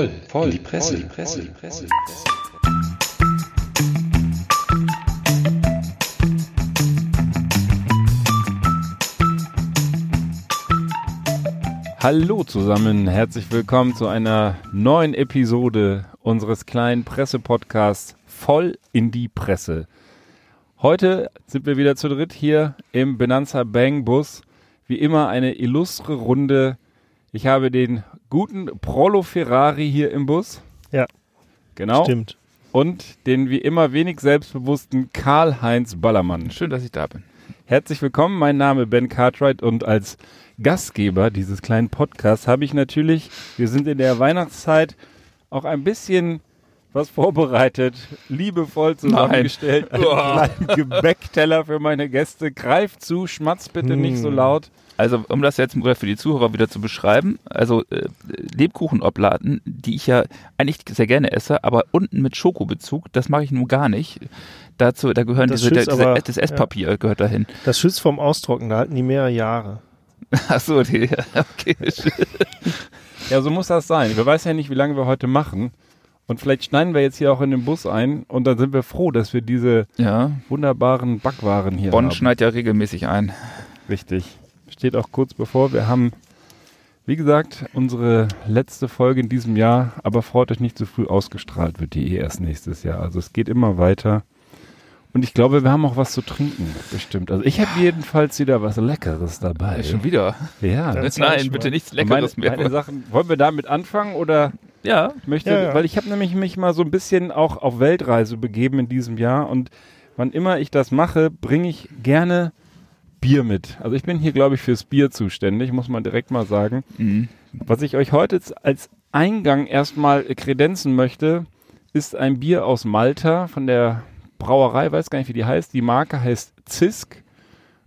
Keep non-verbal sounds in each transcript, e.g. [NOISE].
voll, voll, in die Presse, voll, die Presse, die Presse. Hallo zusammen, herzlich willkommen zu einer neuen Episode unseres kleinen Pressepodcasts Voll in die Presse. Heute sind wir wieder zu dritt hier im Benanza Bang Bus. Wie immer eine illustre Runde. Ich habe den guten Prolo Ferrari hier im Bus. Ja. Genau. Stimmt. Und den wie immer wenig selbstbewussten Karl-Heinz Ballermann. Schön, dass ich da bin. Herzlich willkommen, mein Name Ben Cartwright und als Gastgeber dieses kleinen Podcasts habe ich natürlich, wir sind in der Weihnachtszeit, auch ein bisschen was vorbereitet, liebevoll zusammengestellt, einen kleinen Gebäckteller für meine Gäste. Greift zu, schmatzt bitte nicht so laut. Also, um das jetzt für die Zuhörer wieder zu beschreiben, also äh, Lebkuchenoblaten, die ich ja eigentlich sehr gerne esse, aber unten mit Schokobezug, das mache ich nun gar nicht. Dazu, da gehören Das diese, der, aber- das Esspapier gehört dahin. Das schützt vom Austrocknen, da halten die mehrere Jahre. [LAUGHS] Achso, die, [LAUGHS] okay. Ja, so muss das sein. Wir weiß ja nicht, wie lange wir heute machen. Und vielleicht schneiden wir jetzt hier auch in den Bus ein und dann sind wir froh, dass wir diese Ja, wunderbaren Backwaren hier Bonn haben. schneidet ja regelmäßig ein. Richtig. Steht auch kurz bevor. Wir haben, wie gesagt, unsere letzte Folge in diesem Jahr, aber freut euch nicht zu früh ausgestrahlt, wird die eh erst nächstes Jahr. Also es geht immer weiter. Und ich glaube, wir haben auch was zu trinken, bestimmt. Also ich habe jedenfalls wieder was Leckeres dabei. Schon wieder. Ja. Nein, bitte nichts meine, Leckeres mehr. meine Sachen, wollen wir damit anfangen oder ja, ich möchte, Ja, ja. weil ich habe nämlich mich mal so ein bisschen auch auf Weltreise begeben in diesem Jahr und wann immer ich das mache, bringe ich gerne Bier mit. Also ich bin hier, glaube ich, fürs Bier zuständig, muss man direkt mal sagen. mhm. Was ich euch heute als Eingang erstmal kredenzen möchte, ist ein Bier aus Malta von der Brauerei, weiß gar nicht, wie die heißt. Die Marke heißt Zisk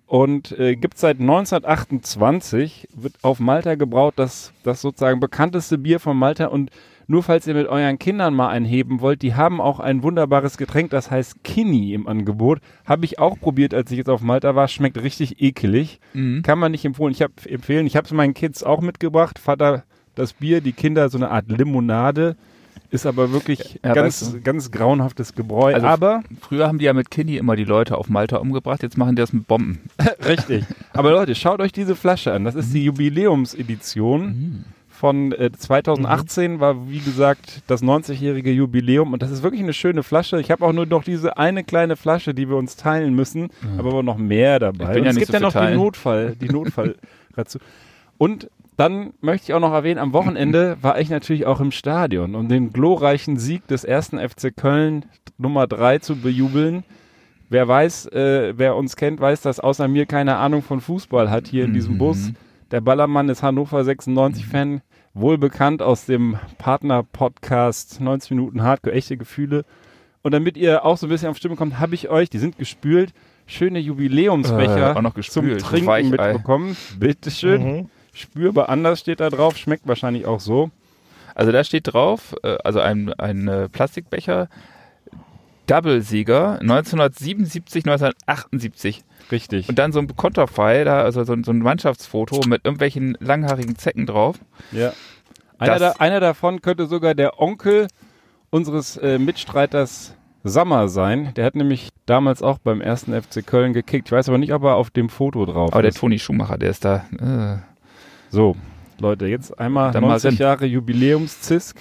und äh, gibt seit 1928, wird auf Malta gebraut, das, das sozusagen bekannteste Bier von Malta und nur falls ihr mit euren Kindern mal einheben wollt, die haben auch ein wunderbares Getränk, das heißt Kini im Angebot. Habe ich auch probiert, als ich jetzt auf Malta war. Schmeckt richtig ekelig. Mhm. Kann man nicht empfehlen. Ich habe empfehlen. Ich habe es meinen Kids auch mitgebracht. Vater das Bier, die Kinder so eine Art Limonade. Ist aber wirklich Ja, ganz, weißt du. ganz grauenhaftes Gebräu. Also- aber Früher haben die ja mit Kinney immer die Leute auf Malta umgebracht, jetzt machen die das mit Bomben. [LAUGHS] richtig. Aber Leute, schaut euch diese Flasche an. Das ist die Jubiläumsedition. Von äh, 2018 war, wie gesagt, das 90-jährige Jubiläum und das ist wirklich eine schöne Flasche. Ich habe auch nur noch diese eine kleine Flasche, die wir uns teilen müssen, aber aber noch mehr dabei. Ja es gibt so ja noch die teilen. Notfall, die Notfall [LAUGHS] dazu. Und dann möchte ich auch noch erwähnen, am Wochenende [CLEARS THROAT] war ich natürlich auch im Stadion, um den glorreichen Sieg des ersten FC Köln Nummer 3 zu bejubeln. Wer weiß, äh, wer uns kennt, weiß, dass außer mir keine Ahnung von Fußball hat hier in diesem Bus. Der Ballermann ist Hannover 96-Fan, wohl bekannt aus dem Partner-Podcast 90 Minuten Hardcore, echte Gefühle. Und damit ihr auch so ein bisschen auf Stimme kommt, habe ich euch, die sind gespült, schöne Jubiläumsbecher Äh, zum Trinken Weichei. mitbekommen. Bitteschön. Mhm. Spürbar anders steht da drauf, schmeckt wahrscheinlich auch so. Also da steht drauf, äh, also ein, ein äh, Plastikbecher, Double-Sieger 1977, 1978. Richtig. Und dann so ein Konterfei, da, also so, ein- so ein Mannschaftsfoto mit irgendwelchen langhaarigen Zecken drauf. Ja. Einer, da, einer davon könnte sogar der Onkel unseres äh, Mitstreiters Sammer sein. Der hat nämlich damals auch beim ersten FC Köln gekickt. Ich weiß aber nicht, ob er auf dem Foto drauf Aber der ist. Toni Schumacher, der ist da. Äh, So, Leute, jetzt einmal Dann mal 90 rein. Jahre Jubiläumszisk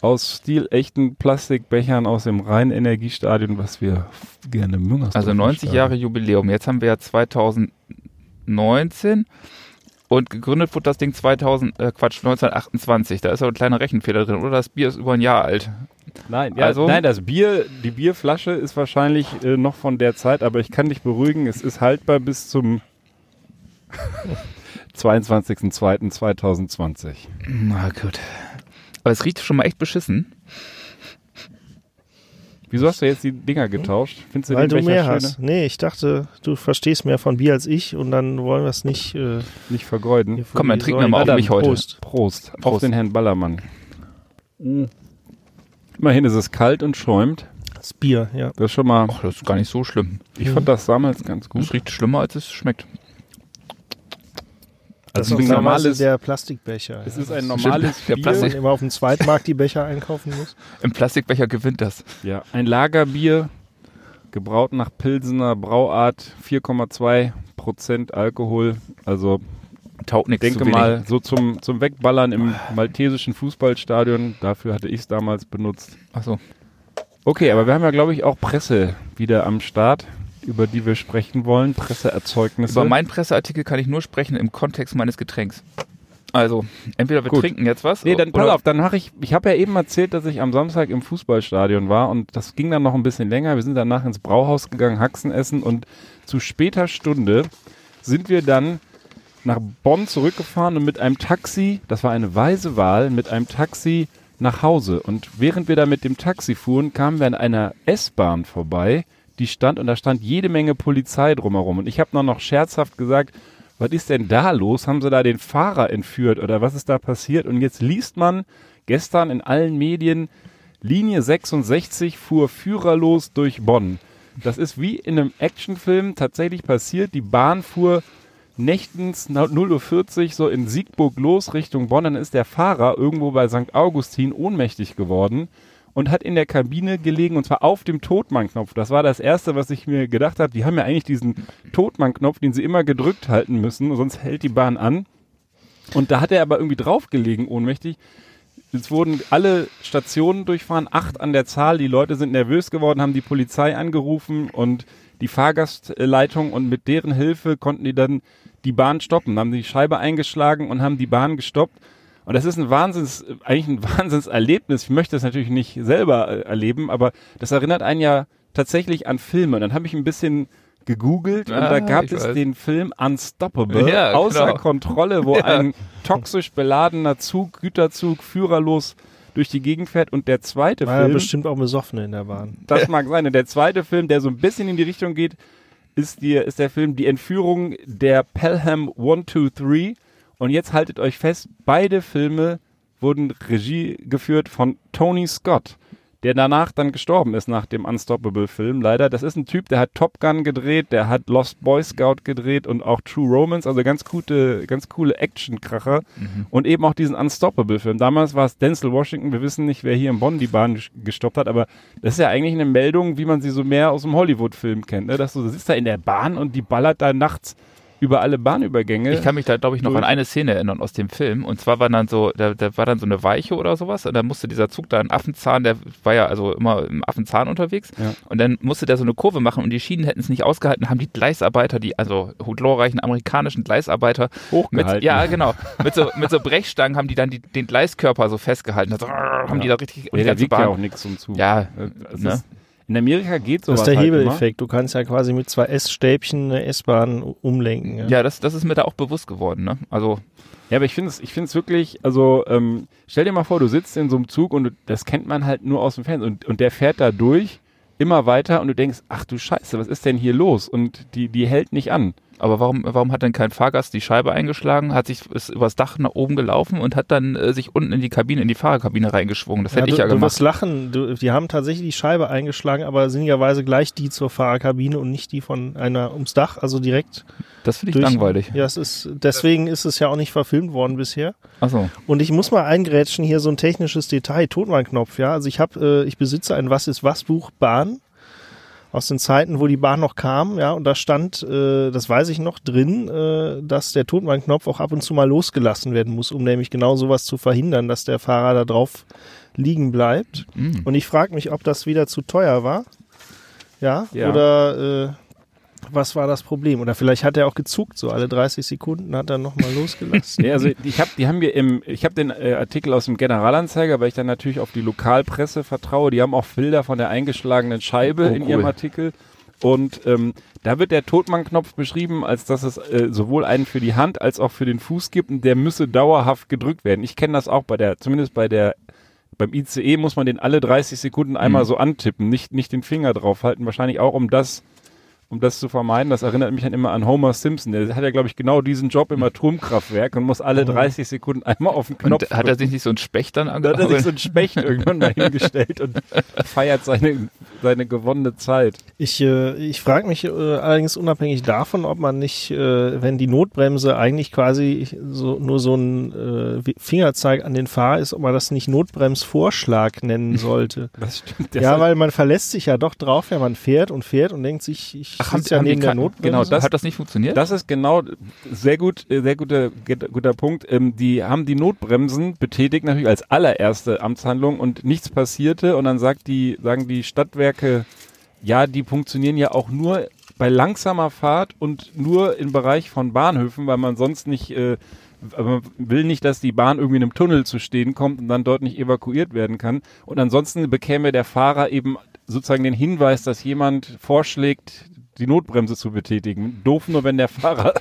aus stilechten Plastikbechern aus dem Rhein-Energiestadion, was wir gerne Müngersdorf also 90 Jahre Jubiläum. Jetzt haben wir ja 2019 und gegründet wurde das Ding 2000, äh, Quatsch, 1928. Da ist aber ein kleiner Rechenfehler drin. Oder das Bier ist über ein Jahr alt. Nein, ja, Also- nein, das Bier, die Bierflasche ist wahrscheinlich äh, noch von der Zeit, aber ich kann dich beruhigen, es ist haltbar bis zum [LAUGHS] 22.02.2020. Na gut. Aber es riecht schon mal echt beschissen. Wieso hast du jetzt die Dinger getauscht? Findest du Weil den du Becher mehr schöner? hast. Nee, ich dachte, du verstehst mehr von Bier als ich und dann wollen wir es nicht. Äh, Nicht vergeuden. Komm, dann trinken wir mal auf mich heute. Prost. Prost. Auf Prost. den Herrn Ballermann. Immerhin ist es kalt und schäumt. Das Bier, ja. Das ist schon mal, Ach, das ist gar nicht so schlimm. ich fand das damals ganz gut. Es riecht schlimmer, als es schmeckt. Das Also ist ein auch normales der Plastikbecher. es ja. ist ein normales der Bier, Wenn man Plastik- immer auf dem Zweitmarkt die Becher einkaufen muss. [LAUGHS] Im Plastikbecher gewinnt das. ja, ein Lagerbier, gebraut nach Pilsener Brauart, 4,2 Prozent Alkohol, also Taugt Ich nichts denke mal, so zum, zum Wegballern im maltesischen Fußballstadion, dafür hatte ich es damals benutzt. Achso. Okay, aber wir haben ja, glaube ich, auch Presse wieder am Start, über die wir sprechen wollen, Presseerzeugnisse. Über meinen Presseartikel kann ich nur sprechen im Kontext meines Getränks. Also, entweder wir Gut. trinken jetzt was. Nee, dann pass auf, dann mache ich, ich habe ja eben erzählt, dass ich am Samstag im Fußballstadion war und das ging dann noch ein bisschen länger. Wir sind danach ins Brauhaus gegangen, Haxen essen und zu später Stunde sind wir dann nach Bonn zurückgefahren und mit einem Taxi, das war eine weise Wahl, mit einem Taxi nach Hause. Und während wir da mit dem Taxi fuhren, kamen wir an einer S-Bahn vorbei, die stand und da stand jede Menge Polizei drumherum. Und ich habe noch, noch scherzhaft gesagt, was ist denn da los? Haben sie da den Fahrer entführt oder was ist da passiert? Und jetzt liest man gestern in allen Medien, Linie 66 fuhr führerlos durch Bonn. Das ist wie in einem Actionfilm tatsächlich passiert. Die Bahn fuhr nächtens na- 0.40 Uhr so in Siegburg los Richtung Bonn. Dann ist der Fahrer irgendwo bei St. Augustin ohnmächtig geworden und hat in der Kabine gelegen und zwar auf dem Totmann-Knopf. Das war das Erste, was ich mir gedacht habe. Die haben ja eigentlich diesen Totmann-Knopf, den sie immer gedrückt halten müssen, sonst hält die Bahn an. Und da hat er aber irgendwie draufgelegen, ohnmächtig. Es wurden alle Stationen durchfahren, acht an der Zahl. Die Leute sind nervös geworden, haben die Polizei angerufen und die Fahrgastleitung und mit deren Hilfe konnten die dann die Bahn stoppen, haben die Scheibe eingeschlagen und haben die Bahn gestoppt. Und das ist ein Wahnsinns, eigentlich ein [LAUGHS] Wahnsinnserlebnis. Ich möchte das natürlich nicht selber äh, erleben, aber das erinnert einen ja tatsächlich an Filme. Und dann habe ich ein bisschen gegoogelt und Ah, da gab ich es weiß. den Film Unstoppable, Ja, außer genau. Kontrolle, wo [LAUGHS] ein toxisch beladener Zug, Güterzug, führerlos durch die Gegend fährt. Und der zweite War ja Film, bestimmt auch Besoffene in der Bahn. das mag sein. Und der zweite Film, der so ein bisschen in die Richtung geht, ist, die, ist der Film Die Entführung der Pelham 123. Und jetzt haltet euch fest, beide Filme wurden Regie geführt von Tony Scott, der danach dann gestorben ist nach dem Unstoppable-Film. Leider, das ist ein Typ, der hat Top Gun gedreht, der hat Lost Boy Scout gedreht und auch True Romance, also ganz gute, ganz coole Action-Kracher und eben auch diesen Unstoppable-Film. Damals war es Denzel Washington, wir wissen nicht, wer hier in Bonn die Bahn ges- gestoppt hat, aber das ist ja eigentlich eine Meldung, wie man sie so mehr aus dem Hollywood-Film kennt, ne? dass du sitzt da in der Bahn und die ballert da nachts über alle Bahnübergänge. Ich kann mich da, glaube ich, noch an eine Szene erinnern aus dem Film. Und zwar war dann so, da, da war dann so eine Weiche oder sowas. Und dann musste dieser Zug da einen Affenzahn, der war ja also immer im Affenzahn unterwegs. Ja. Und dann musste der so eine Kurve machen und die Schienen hätten es nicht ausgehalten, haben die Gleisarbeiter, die, also glorreichen amerikanischen Gleisarbeiter, mit, Hochgehalten. ja, genau, mit so, mit so Brechstangen haben die dann die, den Gleiskörper so festgehalten. Also, haben die da richtig, und ja, der wiegt ja auch nichts zum Zug. Ja, ne? In Amerika geht Das sowas ist der halt Hebeleffekt. Du kannst ja quasi mit zwei S-Stäbchen eine S-Bahn umlenken. Ja. Ja, das, das ist mir da auch bewusst geworden, ne? Also, Ja, aber ich finde es ich find's wirklich, also ähm, stell dir mal vor, du sitzt in so einem Zug und du, das kennt man halt nur aus dem Fernsehen und, und der fährt da durch, immer weiter und du denkst, ach du Scheiße, was ist denn hier los? Und die, die hält nicht an. Aber warum, warum hat denn kein Fahrgast die Scheibe eingeschlagen, hat sich ist übers Dach nach oben gelaufen und hat dann äh, sich unten in die Kabine, in die Fahrerkabine reingeschwungen? Das hätte du, ich ja du wirst gemacht. lachen. Du, die haben tatsächlich die Scheibe eingeschlagen, aber sinnigerweise gleich die zur Fahrerkabine und nicht die von einer ums Dach, also direkt Das finde ich durch. langweilig. Ja, es ist, deswegen ist es ja auch nicht verfilmt worden bisher. Achso. Und ich muss mal eingrätschen hier so ein technisches Detail, Totmannknopf, ja. Also ich habe, äh, ich besitze ein Was ist was Buch Bahn aus den Zeiten, wo die Bahn noch kam, ja, und da stand, äh, das weiß ich noch, drin, äh, dass der Totmannknopf auch ab und zu mal losgelassen werden muss, um nämlich genau sowas zu verhindern, dass der Fahrer da drauf liegen bleibt. Mhm. Und ich frage mich, ob das wieder zu teuer war. Ja, Ja. oder äh, was war das Problem? Oder vielleicht hat er auch gezuckt, so alle 30 Sekunden hat er nochmal losgelassen. [LAUGHS] Nee, also ich habe, die haben wir im, ich habe den äh, Artikel aus dem Generalanzeiger, weil ich dann natürlich auf die Lokalpresse vertraue. Die haben auch Bilder von der eingeschlagenen Scheibe Oh, in cool. ihrem Artikel. Und ähm, da wird der Totmann-Knopf beschrieben, als dass es äh, sowohl einen für die Hand als auch für den Fuß gibt und der müsse dauerhaft gedrückt werden. Ich kenne das auch bei der, zumindest bei der beim ICE muss man den alle 30 Sekunden einmal Mhm. so antippen, nicht, nicht den Finger draufhalten. Wahrscheinlich auch, um das, um das zu vermeiden. Das erinnert mich dann immer an Homer Simpson. Der hat ja, glaube ich, genau diesen Job im Atomkraftwerk und muss alle 30 Sekunden einmal auf den Knopf Und hat er sich nicht so ein Specht dann Da hat er sich so einen Specht irgendwann mal hingestellt und [LAUGHS] feiert seine seine gewonnene Zeit. Ich, äh, ich frage mich äh, allerdings unabhängig davon, ob man nicht, äh, wenn die Notbremse eigentlich quasi so, nur so ein äh, Fingerzeig an den Fahrer ist, ob man das nicht Notbremsvorschlag nennen sollte. [LAUGHS] Das stimmt. ja, weil man verlässt sich ja doch drauf, wenn man fährt und fährt und denkt sich, ich Ach, haben, ja haben die neben der kein- Notbremse. Genau, das, hat das nicht funktioniert? Das ist genau sehr gut, sehr guter, guter Punkt. Ähm, die haben die Notbremsen betätigt natürlich als allererste Amtshandlung und nichts passierte und dann sagt die, sagen die Stadtwerke, ja, die funktionieren ja auch nur bei langsamer Fahrt und nur im Bereich von Bahnhöfen, weil man sonst nicht, äh, man will nicht, dass die Bahn irgendwie in einem Tunnel zu stehen kommt und dann dort nicht evakuiert werden kann. Und ansonsten bekäme der Fahrer eben sozusagen den Hinweis, dass jemand vorschlägt, die Notbremse zu betätigen. Doof nur, wenn der Fahrer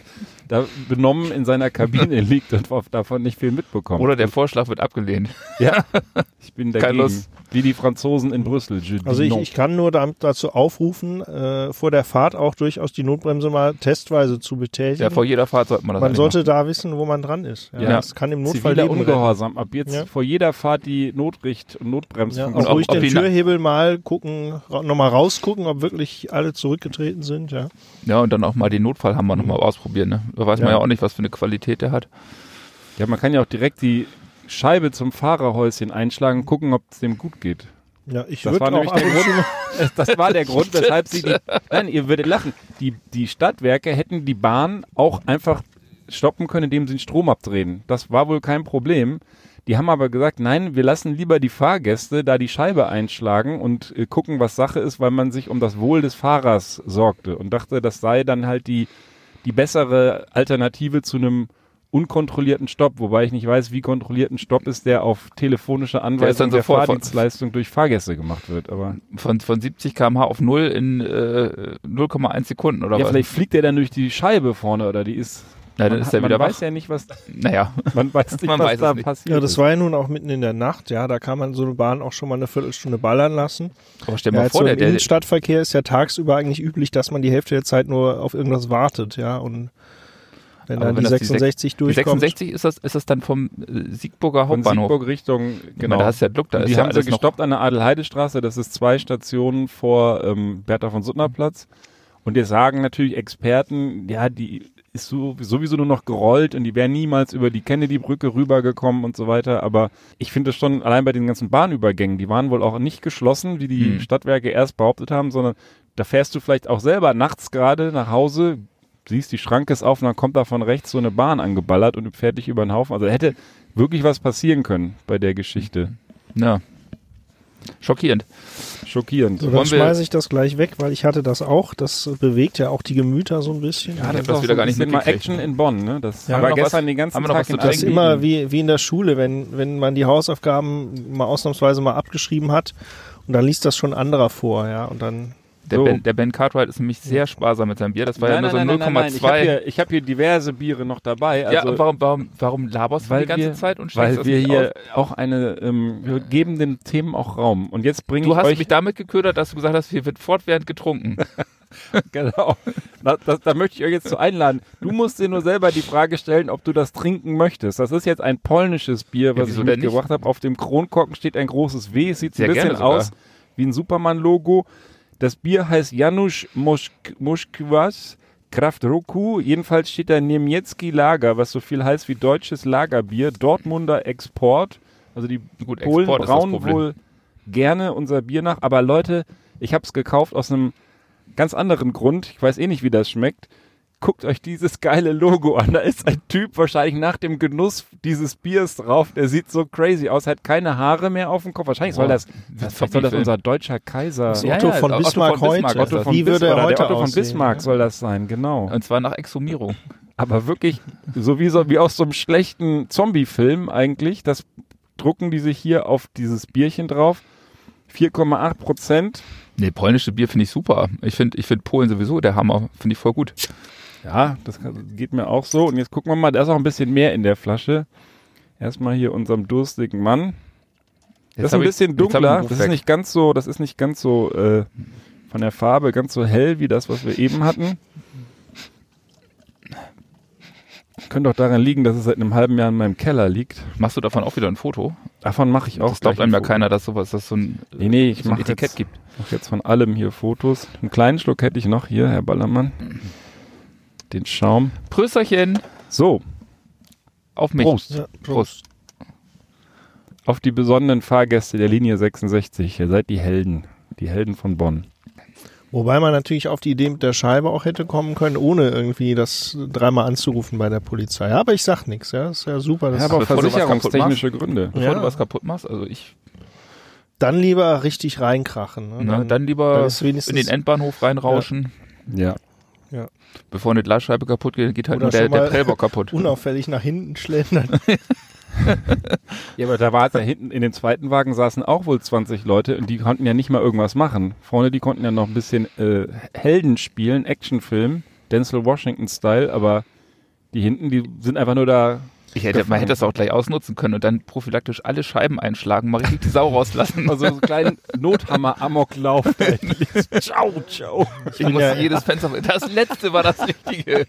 da benommen in seiner Kabine [LAUGHS] liegt und davon nicht viel mitbekommt. Oder der Vorschlag wird abgelehnt. ja, [LAUGHS] ich bin Keine dagegen. Lust. Wie die Franzosen in Brüssel. Also ich, ich kann nur damit dazu aufrufen, äh, vor der Fahrt auch durchaus die Notbremse mal testweise zu betätigen. Ja, vor jeder Fahrt sollte man das man sollte da wissen, wo man dran ist. Ja, Ja. Das kann im Notfall Ziviler Leben retten. Ungehorsam. Ab jetzt Ja. vor jeder Fahrt die Notricht- und Ja, Notbremsfunktion. auch ruhig den Türhebel mal gucken, nochmal rausgucken, ob wirklich alle zurückgetreten sind. Ja. machen. Ja, und dann auch mal den Notfallhammer nochmal ausprobieren. Ne? Da weiß man Ja. ja auch nicht, was für eine Qualität der hat. Ja, man kann ja auch direkt die Scheibe zum Fahrerhäuschen einschlagen und gucken, ob es dem gut geht. Ja, ich Das würde war auch nämlich der und zu mal- Es- [LAUGHS] Das war der [LAUGHS] Grund, weshalb sie die. Nein, ihr würdet lachen. Die, die Stadtwerke hätten die Bahn auch einfach stoppen können, indem sie den Strom abdrehen. Das war wohl kein Problem. Die haben aber gesagt, nein, wir lassen lieber die Fahrgäste da die Scheibe einschlagen und äh, gucken, was Sache ist, weil man sich um das Wohl des Fahrers sorgte und dachte, das sei dann halt die, die bessere Alternative zu einem unkontrollierten Stopp, wobei ich nicht weiß, wie kontrolliert ein Stopp ist, der auf telefonische Anweisung der von- Fahrdienstleistung durch Fahrgäste gemacht wird. Aber Von, von 70 km/h auf 0 in äh, 0,1 Sekunden oder ja, was? vielleicht fliegt der dann durch die Scheibe vorne oder die ist. Na, dann man ist der wieder man wach. weiß ja nicht, was. Naja, [LAUGHS] Man weiß nicht, Man was weiß da es nicht. passiert. ja, das ist. war ja nun auch mitten in der Nacht. Ja, da kann man so eine Bahn auch schon mal eine Viertelstunde ballern lassen. aber stell Ja, mal vor, so der, im der, Innenstadtverkehr ist ja tagsüber eigentlich üblich, dass man die Hälfte der Zeit nur auf irgendwas wartet. Ja, und wenn dann wenn die das die 66 die durchkommt. 66 ist das, ist das dann vom äh, Siegburger Von Hauptbahnhof. Siegburg Richtung, Ich genau. meine, da hast du ja Glück, da ist die ja haben sie alles noch gestoppt an der Adelheidestraße. Das ist zwei Stationen vor ähm, Bertha von Suttner Platz. Und jetzt sagen natürlich Experten, ja, die ist so, sowieso nur noch gerollt und die wären niemals über die Kennedy-Brücke rübergekommen und so weiter. Aber ich finde es schon, allein bei den ganzen Bahnübergängen, die waren wohl auch nicht geschlossen, wie die Hm. Stadtwerke erst behauptet haben, sondern da fährst du vielleicht auch selber nachts gerade nach Hause, siehst, die Schranke ist auf und dann kommt da von rechts so eine Bahn angeballert und fährt dich über den Haufen. Also hätte wirklich was passieren können bei der Geschichte. Ja. Schockierend. Schockierend. So, Wollen dann schmeiße ich das gleich weg, weil ich hatte das auch. Das bewegt ja auch die Gemüter so ein bisschen. Ja, das ist das auch wieder so gar nicht bisschen mal mitgekriegt. Action in Bonn, ne? Das Ja, war haben wir noch gestern was- den ganzen haben wir noch Tag was in Das ist immer wie, wie in der Schule, wenn, wenn man die Hausaufgaben mal ausnahmsweise mal abgeschrieben hat und dann liest das schon ein anderer vor, ja, und dann Der, So. ben, der Ben Cartwright ist nämlich sehr sparsam mit seinem Bier. Das war ja nur so nein, nein, nein, nein. Ich habe 0,2. hier, ich hab hier diverse Biere noch dabei. Also, ja, warum, warum, warum laberst du die ganze wir, Zeit und weil wir hier aus? auch eine, ähm, wir geben den Themen auch Raum. Und jetzt bringe Du ich hast euch mich damit geködert, dass du gesagt hast, hier wird fortwährend getrunken. [LAUGHS] Genau. Da, das, da möchte ich euch jetzt zu einladen. Du musst dir nur selber die Frage stellen, ob du das trinken möchtest. Das ist jetzt ein polnisches Bier, was wieso ich mitgebracht habe. Auf dem Kronkorken steht ein großes W. Es sieht Sehr ein bisschen aus wie ein Superman-Logo. Das Bier heißt Janusz Mosk Moskwas Kraft Roku. Jedenfalls steht da Niemiecki Lager, was so viel heißt wie deutsches Lagerbier. Dortmunder Export. Also die Gut, Polen Export brauen wohl gerne unser Bier nach. Aber Leute, ich habe es gekauft aus einem ganz anderen Grund. Ich weiß eh nicht, wie das schmeckt. Guckt euch dieses geile Logo an. Da ist ein Typ wahrscheinlich nach dem Genuss dieses Biers drauf. Der sieht so crazy aus, hat keine Haare mehr auf dem Kopf. Wahrscheinlich soll das, das soll das unser deutscher Kaiser. das Ja, Otto ja, von Otto Bismarck von Bismarck, heute. Otto von Wie würde er heute der Otto von Bismarck ja? soll das sein, genau. Und zwar nach Exhumierung. Aber wirklich, so wie, so wie aus so einem schlechten Zombie-Film eigentlich, das drucken die sich hier auf dieses Bierchen drauf. 4,8 Prozent. Nee, polnische Bier finde ich super. Ich finde ich find Polen sowieso der Hammer. Finde ich voll gut. Ja, das kann- geht mir auch so. Und jetzt gucken wir mal, da ist auch ein bisschen mehr in der Flasche. Erstmal hier unserem durstigen Mann. Das ist ein ich- bisschen ich dunkler. Das ist nicht ganz so, das ist nicht ganz so äh, von der Farbe ganz so hell wie das, was wir eben hatten. Könnte doch daran liegen, dass es seit einem halben Jahr in meinem Keller liegt. Machst du davon auch wieder ein Foto? Davon mache ich auch. das glaubt einem ja ein keiner, dass sowas, dass so ein. Nee, nee, ich so ein mache Etikett jetzt, gibt. mach jetzt von allem hier Fotos. Einen kleinen Schluck hätte ich noch hier, Herr Ballermann. Den Schaum. Prösterchen So, auf mich. Prost. Ja, Prost. auf die besonderen Fahrgäste der Linie 66. Ihr seid die Helden. Die Helden von Bonn. Wobei man natürlich auf die Idee mit der Scheibe auch hätte kommen können, ohne irgendwie das dreimal anzurufen bei der Polizei. Aber ich sag nichts, ja, ist ja super. Das Ja, aber versicherungstechnische Gründe. Bevor Ja. du was kaputt machst, also ich, dann lieber richtig reinkrachen. Ne? na, dann lieber dann ist wenigstens- in den Endbahnhof reinrauschen. Ja. Bevor eine Glasscheibe kaputt geht, geht halt Oder nur der, der Prellbock kaputt. [LAUGHS] unauffällig nach hinten schlendern. [LAUGHS] Ja, aber da war da hinten in dem zweiten Wagen saßen auch wohl 20 Leute und die konnten ja nicht mal irgendwas machen. Vorne, die konnten ja noch ein bisschen äh, Helden spielen, Actionfilm, Denzel Washington-Style, aber die hinten, die sind einfach nur da. Ich hätte, man hätte das auch gleich ausnutzen können und dann prophylaktisch alle Scheiben einschlagen, mal richtig die Sau rauslassen. Also so einen kleinen Nothammer-Amoklauf. [LAUGHS] ciao, ciao. ich muss ja- jedes Fenster. Das letzte war das Richtige.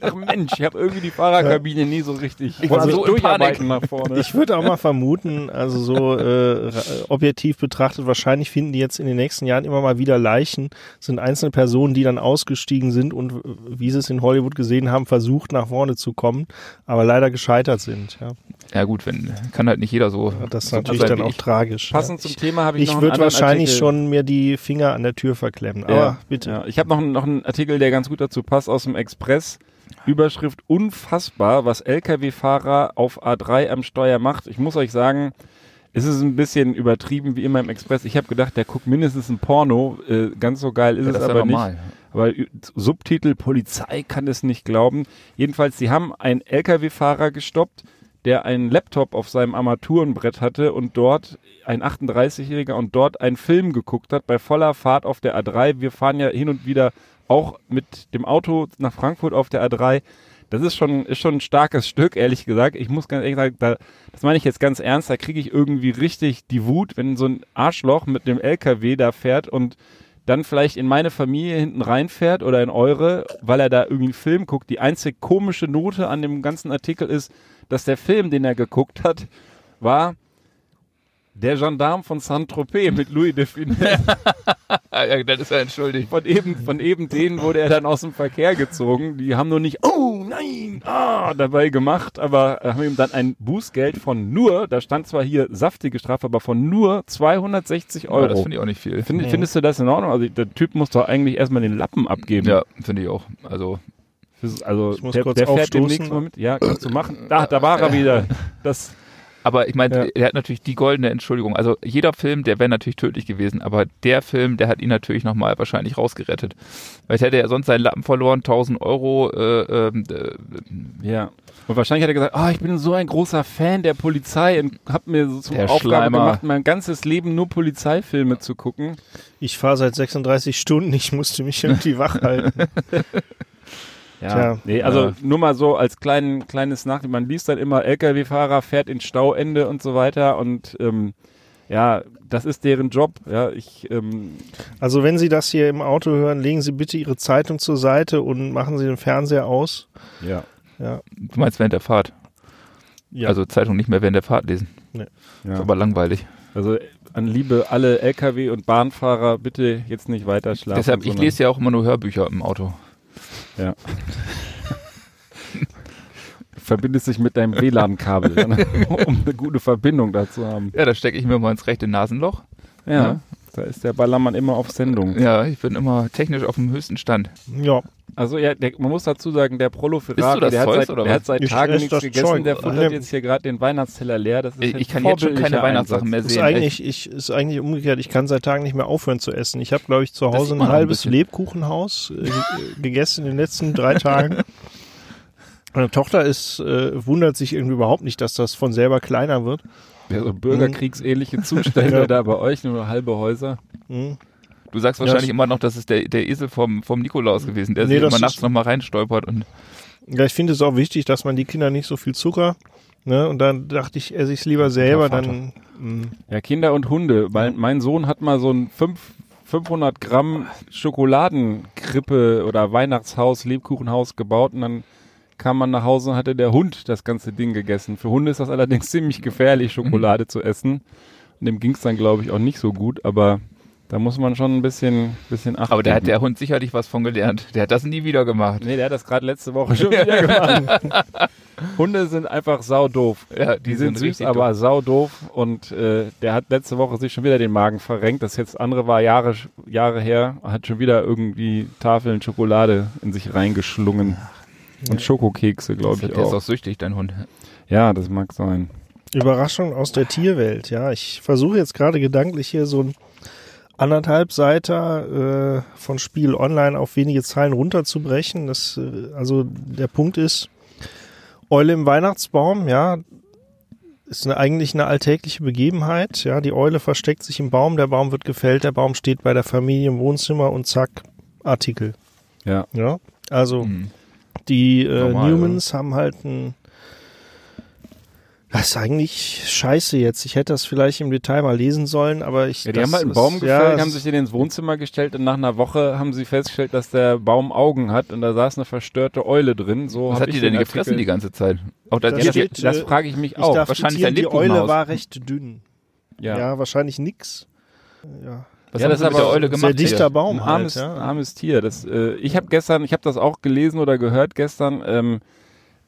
Ach Mensch, ich habe irgendwie die Fahrerkabine nie so richtig Ich war so durcharbeiten nach vorne. Ich würde auch mal [LAUGHS] vermuten, also so äh, objektiv betrachtet, wahrscheinlich finden die jetzt in den nächsten Jahren immer mal wieder Leichen, sind einzelne Personen, die dann ausgestiegen sind und, äh, wie sie es in Hollywood gesehen haben, versucht nach vorne zu kommen, aber leider gescheitert sind. Ja. Ja gut, wenn kann halt nicht jeder so. Das ist so natürlich dann auch ich. tragisch. Passend ja. zum Thema habe ich, Ich noch einen würde wahrscheinlich Artikel. schon mir die Finger an der Tür verklemmen. Aber Ja. bitte. Ja, ich habe noch, einen- noch einen Artikel, der ganz gut dazu passt, aus dem Express. Überschrift unfassbar, was Lkw-Fahrer auf A3 am Steuer macht. Ich muss euch sagen, es ist ein bisschen übertrieben wie immer im Express. Ich habe gedacht, der guckt mindestens ein Porno. Äh, ganz so geil ist Ja, es ist ja aber nicht. Ü- Subtitel Polizei kann es nicht glauben. Jedenfalls, sie haben einen Lkw-Fahrer gestoppt, der einen Laptop auf seinem Armaturenbrett hatte und dort ein 38-Jähriger und dort einen Film geguckt hat bei voller Fahrt auf der A3. Wir fahren ja hin und wieder auch mit dem Auto nach Frankfurt auf der A3. Das ist schon, ist schon ein starkes Stück, ehrlich gesagt. Ich muss ganz ehrlich sagen, da, das meine ich jetzt ganz ernst, da kriege ich irgendwie richtig die Wut, wenn so ein Arschloch mit dem LKW da fährt und dann vielleicht in meine Familie hinten reinfährt oder in eure, weil er da irgendwie einen Film guckt. Die einzige komische Note an dem ganzen Artikel ist, dass der Film, den er geguckt hat, war der Gendarm von Saint-Tropez mit Louis de Funès. Ah, [LAUGHS] ja, dann ist er entschuldigt. Von eben, von eben denen wurde er dann aus dem Verkehr gezogen. Die haben nur nicht, oh nein, ah, dabei gemacht, aber haben ihm dann ein Bußgeld von nur, da stand zwar hier saftige Strafe, aber von nur 260 Ja, Euro. das finde ich auch nicht viel. Find, Findest du das in Ordnung? Also der Typ muss doch eigentlich erstmal den Lappen abgeben. Ja, finde ich auch. Also Also Ich muss der, kurz der fährt aufstoßen. demnächst mal mit. Ja, kannst du machen. Da, da war er wieder. [LAUGHS] Das, Aber ich meine, Ja. er hat natürlich die goldene Entschuldigung. Also jeder Film, der wäre natürlich tödlich gewesen, aber der Film, der hat ihn natürlich nochmal wahrscheinlich rausgerettet. Weil hätte er sonst seinen Lappen verloren, 1000 Euro. Äh, ähm, äh, ja. Und wahrscheinlich hat er gesagt, ah, ich bin so ein großer Fan der Polizei und hab mir so zum Der Aufgabe Schleimer. gemacht, mein ganzes Leben nur Polizeifilme zu gucken. Ich fahre seit 36 Stunden, ich musste mich irgendwie wach halten. [LAUGHS] Ja, Tja. nee, also Ja. nur mal so als kleinen, kleines Nachricht. Man liest dann immer, LKW-Fahrer fährt ins Stauende und so weiter und ähm, ja, das ist deren Job. Ja, ich, ähm, Also wenn Sie das hier im Auto hören, legen Sie bitte Ihre Zeitung zur Seite und machen Sie den Fernseher aus. ja. Ja, du meinst während der Fahrt. ja. Also Zeitung nicht mehr während der Fahrt lesen. Ist ja. aber langweilig. Also an Liebe alle LKW- und Bahnfahrer, bitte jetzt nicht weiter schlafen. Deshalb, ich lese ja auch immer nur Hörbücher im Auto. Ja. Du verbindest dich mit deinem WLAN-Kabel, ne? [LAUGHS] um eine gute Verbindung dazu zu haben. Ja, da stecke ich mir mal ins rechte Nasenloch. Ja, Ja. da ist der Ballermann immer auf Sendung. Ja, ich bin immer technisch auf dem höchsten Stand. ja. Also ja, der, man muss dazu sagen, der Prolo Ferrari, Isst du das der, hat seit, oder der hat seit Ich Tagen nichts gegessen, Zeug. der futtert jetzt hier gerade den Weihnachtsteller leer. Das ist Ich, ein ich kann jetzt schon keine Weihnachtssachen mehr Einsatz. Ist sehen. eigentlich, ich, ist eigentlich umgekehrt. Ich kann seit Tagen nicht mehr aufhören zu essen. Ich habe, glaube ich, zu Hause ein ein halbes bisschen. Lebkuchenhaus äh, ge- gegessen in den letzten drei [LAUGHS] Tagen. Meine Tochter ist, äh, wundert sich irgendwie überhaupt nicht, dass das von selber kleiner wird. Ja, so bürgerkriegsähnliche Zustände [LAUGHS] Ja. da bei euch, nur halbe Häuser. Hm. Du sagst Ja, wahrscheinlich es- immer noch, das ist der, der Esel vom, vom Nikolaus gewesen, der Nee, sich immer nachts nochmal reinstolpert und Ja, ich finde es auch wichtig, dass man die Kinder nicht so viel Zucker, ne, und dann dachte ich, esse ich es lieber selber, dann, mh. Ja, Kinder und Hunde. Weil mein Sohn hat mal so ein fünf, 500 Gramm Schokoladenkrippe oder Weihnachtshaus, Lebkuchenhaus gebaut und dann kam man nach Hause und hatte der Hund das ganze Ding gegessen. Für Hunde ist das allerdings [LAUGHS] ziemlich gefährlich, Schokolade zu essen. Und dem ging es dann, glaube ich, auch nicht so gut, aber da muss man schon ein bisschen, bisschen achten. Aber da hat der Hund sicherlich was von gelernt. Der hat das nie wieder gemacht. Nee, der hat das gerade letzte Woche schon [LAUGHS] wieder gemacht. Hunde sind einfach sau doof. Ja, Die, sind, süß, aber sau doof. Und äh, der hat letzte Woche sich schon wieder den Magen verrenkt. Das jetzt andere war Jahre, Jahre her. Hat schon wieder irgendwie Tafeln Schokolade in sich reingeschlungen. Und Schokokekse, glaube ich Der ist auch. auch süchtig, dein Hund. Ja, das mag sein. Überraschung aus der Tierwelt, ja. Ich versuche jetzt gerade gedanklich hier so ein anderthalb Seiter äh, von Spiel online auf wenige Zeilen runterzubrechen. Das, äh, also der Punkt ist, Eule im Weihnachtsbaum, ja, ist eine, eigentlich eine alltägliche Begebenheit. Ja, die Eule versteckt sich im Baum, der Baum wird gefällt, der Baum steht bei der Familie im Wohnzimmer und zack, Artikel. Ja. Ja, also Mhm. die äh, Normal, Newmans haben halt ein. Das ist eigentlich scheiße jetzt. Ich hätte das vielleicht im Detail mal lesen sollen, aber ich. Ja, die das haben halt einen ist- Baum gefällt, ja, haben sich den ins Wohnzimmer gestellt und nach einer Woche haben sie festgestellt, dass der Baum Augen hat und da saß eine verstörte Eule drin. So Was hat ich die denn den gefressen Artikel- die ganze Zeit? Auch das, das, steht, das äh, frage ich mich Ich auch. darf wahrscheinlich ein die Eule war recht dünn. Ja, Ja, wahrscheinlich nix. Ja. was Ja, haben das ist mit der aber Eule Sehr gemacht? dichter hier? Baum ein halt, armes, ja. armes Tier. Das, äh, ich habe gestern, ich habe das auch gelesen oder gehört gestern, ähm,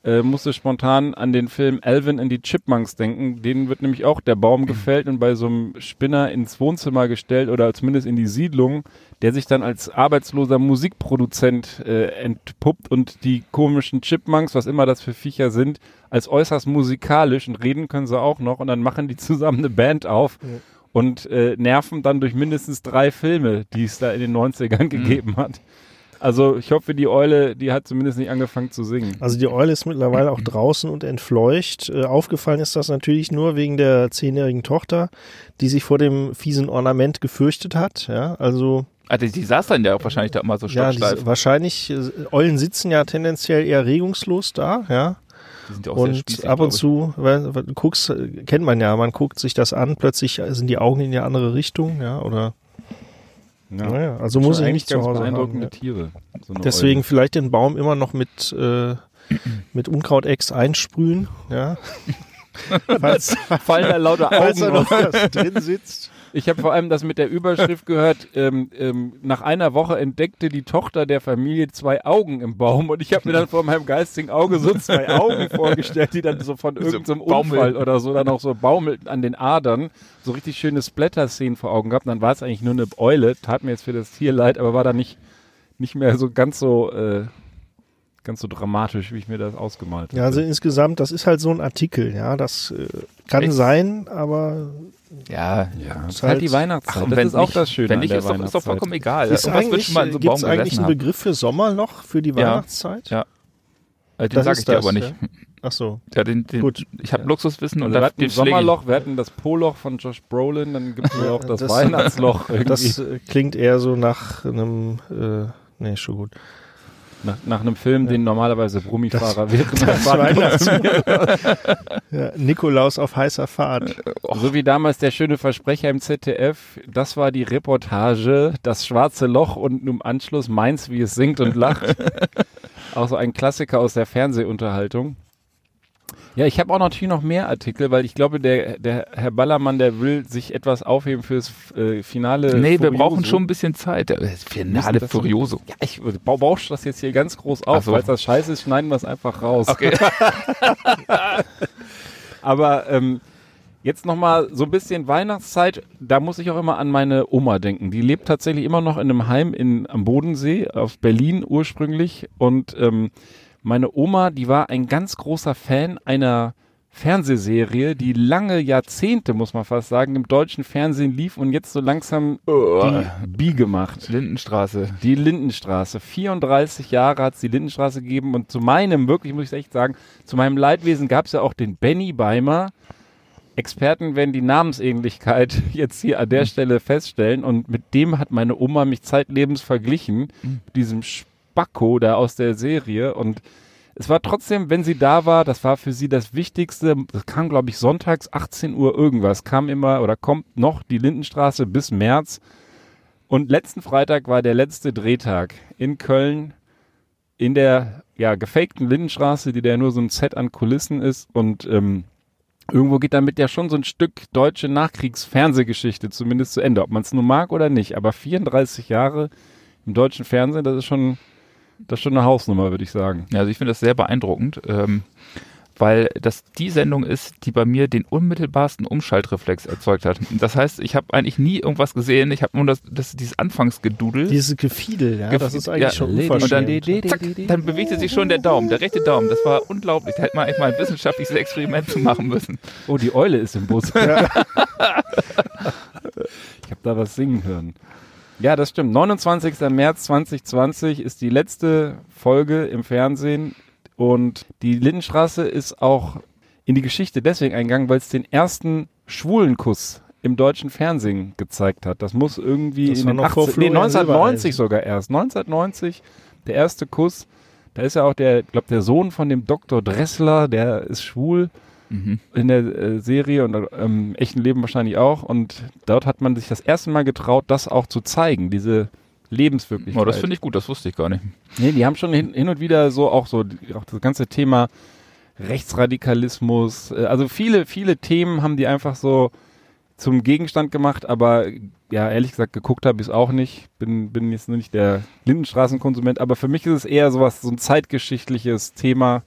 äh, musste spontan an den Film Alvin and die Chipmunks denken. Denen wird nämlich auch der Baum gefällt und bei so einem Spinner ins Wohnzimmer gestellt oder zumindest in die Siedlung, der sich dann als arbeitsloser Musikproduzent äh, entpuppt und die komischen Chipmunks, was immer das für Viecher sind, als äußerst musikalisch und reden können sie auch noch und dann machen die zusammen eine Band auf Ja. und äh, nerven dann durch mindestens drei Filme, die es da in den 90ern gegeben hat. Also ich hoffe, die Eule, die hat zumindest nicht angefangen zu singen. Also die Eule ist mittlerweile auch draußen und entfleucht. Äh, aufgefallen ist das natürlich nur wegen der zehnjährigen Tochter, die sich vor dem fiesen Ornament gefürchtet hat. Ja, also Ah, die, die saß dann ja auch wahrscheinlich da immer so ja, stocksteif. diese, wahrscheinlich äh, Eulen sitzen ja tendenziell eher regungslos da. Ja, Die sind ja auch sehr und spießig, ab und zu, weil, weil, du guckst, äh, kennt man ja, man guckt sich das an, plötzlich sind die Augen in die andere Richtung. Ja, oder Ja. naja, also muss ich eigentlich nicht zu Hause haben. beeindruckende Ja. Tiere. so eine Deswegen Eule. vielleicht den Baum immer noch mit, äh, mit Unkrautex einsprühen, ja. [LAUGHS] falls, fallen da lauter falls da Augen noch was drin sitzt. Ich habe vor allem das mit der Überschrift [LAUGHS] gehört, ähm, ähm, nach einer Woche entdeckte die Tochter der Familie zwei Augen im Baum und ich habe mir dann vor meinem geistigen Auge so zwei Augen [LAUGHS] vorgestellt, die dann so von irgendeinem Baumel. Unfall oder so dann auch so baumelten an den Adern, so richtig schöne Splatter-Szenen vor Augen gehabt. Dann war es eigentlich nur eine Eule, tat mir jetzt für das Tier leid, aber war dann nicht, nicht mehr so ganz so äh, ganz so dramatisch, wie ich mir das ausgemalt habe. Ja, also insgesamt, das ist halt so ein Artikel, ja, das äh, kann Echt? sein, aber Ja, ja, das ist halt- halt die Weihnachtszeit. und das wenn ist auch nicht- das Schöne Wenn an nicht, der ist doch, ist doch vollkommen egal. ist Irgendwas wird eigentlich, schon mal in so einem gibt Baum es eigentlich einen. Begriff für Sommerloch für die Ja. Weihnachtszeit? Ja. Äh, Den Das sage ich dir das, aber nicht. ja. Ach so, Ja, den, den, Gut. Ich habe Luxuswissen Also und wir da hatten den ein schläge ich. Sommerloch, wir hatten das Poloch von Josh Brolin, dann gibt es ja auch das, Das- Weihnachtsloch [LAUGHS] irgendwie. das äh, klingt eher so nach einem, äh, nee, schon gut. Nach, nach einem Film, den normalerweise Brummifahrer während der Fahrt ja, Nikolaus auf heißer Fahrt. So wie damals der schöne Versprecher im ZDF, das war die Reportage, das schwarze Loch und im Anschluss Mainz, wie es singt und lacht. [LAUGHS] auch so ein Klassiker aus der Fernsehunterhaltung. Ja, ich habe auch natürlich noch mehr Artikel, weil ich glaube, der, der Herr Ballermann, der will sich etwas aufheben fürs äh, Finale. Nee, wir Furioso. brauchen schon ein bisschen Zeit. Äh, Finale Furioso. Ja, ich bau- bausch das jetzt hier ganz groß auf. So. Falls das scheiße ist, schneiden wir es einfach raus. Okay. [LAUGHS] Aber ähm, jetzt nochmal so ein bisschen Weihnachtszeit. Da muss ich auch immer an meine Oma denken. Die lebt tatsächlich immer noch in einem Heim in, am Bodensee, aus Berlin ursprünglich. Und ähm, meine Oma, die war ein ganz großer Fan einer Fernsehserie, die lange Jahrzehnte, muss man fast sagen, im deutschen Fernsehen lief und jetzt so langsam die Biege macht. Lindenstraße. Die Lindenstraße. 34 Jahre hat es die Lindenstraße gegeben und zu meinem, wirklich muss ich echt sagen, zu meinem Leidwesen gab es ja auch den Benny Beimer. Experten werden die Namensähnlichkeit [LAUGHS] jetzt hier an der Stelle feststellen und mit dem hat meine Oma mich zeitlebens verglichen, mit diesem Spacko da aus der Serie und es war trotzdem, wenn sie da war, das war für sie das Wichtigste. Das kam, glaube ich, sonntags 18 Uhr irgendwas. Kam immer oder kommt noch die Lindenstraße bis März. Und letzten Freitag war der letzte Drehtag in Köln. in der ja gefakten Lindenstraße, die da nur so ein Set an Kulissen ist und ähm, irgendwo geht damit ja schon so ein Stück deutsche Nachkriegsfernsehgeschichte zumindest zu Ende, ob man es nun mag oder nicht. Aber 34 Jahre im deutschen Fernsehen, das ist schon, das ist schon eine Hausnummer, würde ich sagen. Ja, also ich finde das sehr beeindruckend, ähm, weil das die Sendung ist, die bei mir den unmittelbarsten Umschaltreflex erzeugt hat. Das heißt, ich habe eigentlich nie irgendwas gesehen, ich habe nur das, das, dieses Anfangsgedudel. Dieses Gefiedel, ja, Gef- das ist eigentlich ja, schon Lady- und dann, unverschämt. zack, dann bewegte sich schon der Daumen, der rechte Daumen. Das war unglaublich. Da hätte man eigentlich mal ein wissenschaftliches Experiment zu machen müssen. Oh, die Eule ist im Bus. Ja. [LAUGHS] [LAUGHS] Ich habe da was singen hören. Ja, das stimmt. 29. März 2020 ist die letzte Folge im Fernsehen und die Lindenstraße ist auch in die Geschichte deswegen eingegangen, weil es den ersten schwulen Kuss im deutschen Fernsehen gezeigt hat. Das muss irgendwie Das in den noch vor 80, nee, Florian 1990 Silbereisen. sogar erst. 1990 der erste Kuss. Da ist ja auch der, ich glaube, der Sohn von dem Dr. Dressler, der ist schwul Mhm. in der äh, Serie und im echten Leben wahrscheinlich auch. Und dort hat man sich das erste Mal getraut, das auch zu zeigen, diese Lebenswirklichkeit. Oh, das finde ich gut, das wusste ich gar nicht. Nee, die haben schon hin, hin und wieder so auch so auch das ganze Thema Rechtsradikalismus, äh, also viele, viele Themen haben die einfach so zum Gegenstand gemacht, aber ja, ehrlich gesagt, geguckt habe ich es auch nicht. Bin, bin jetzt nur nicht der Lindenstraßenkonsument, aber für mich ist es eher sowas, so ein zeitgeschichtliches Thema.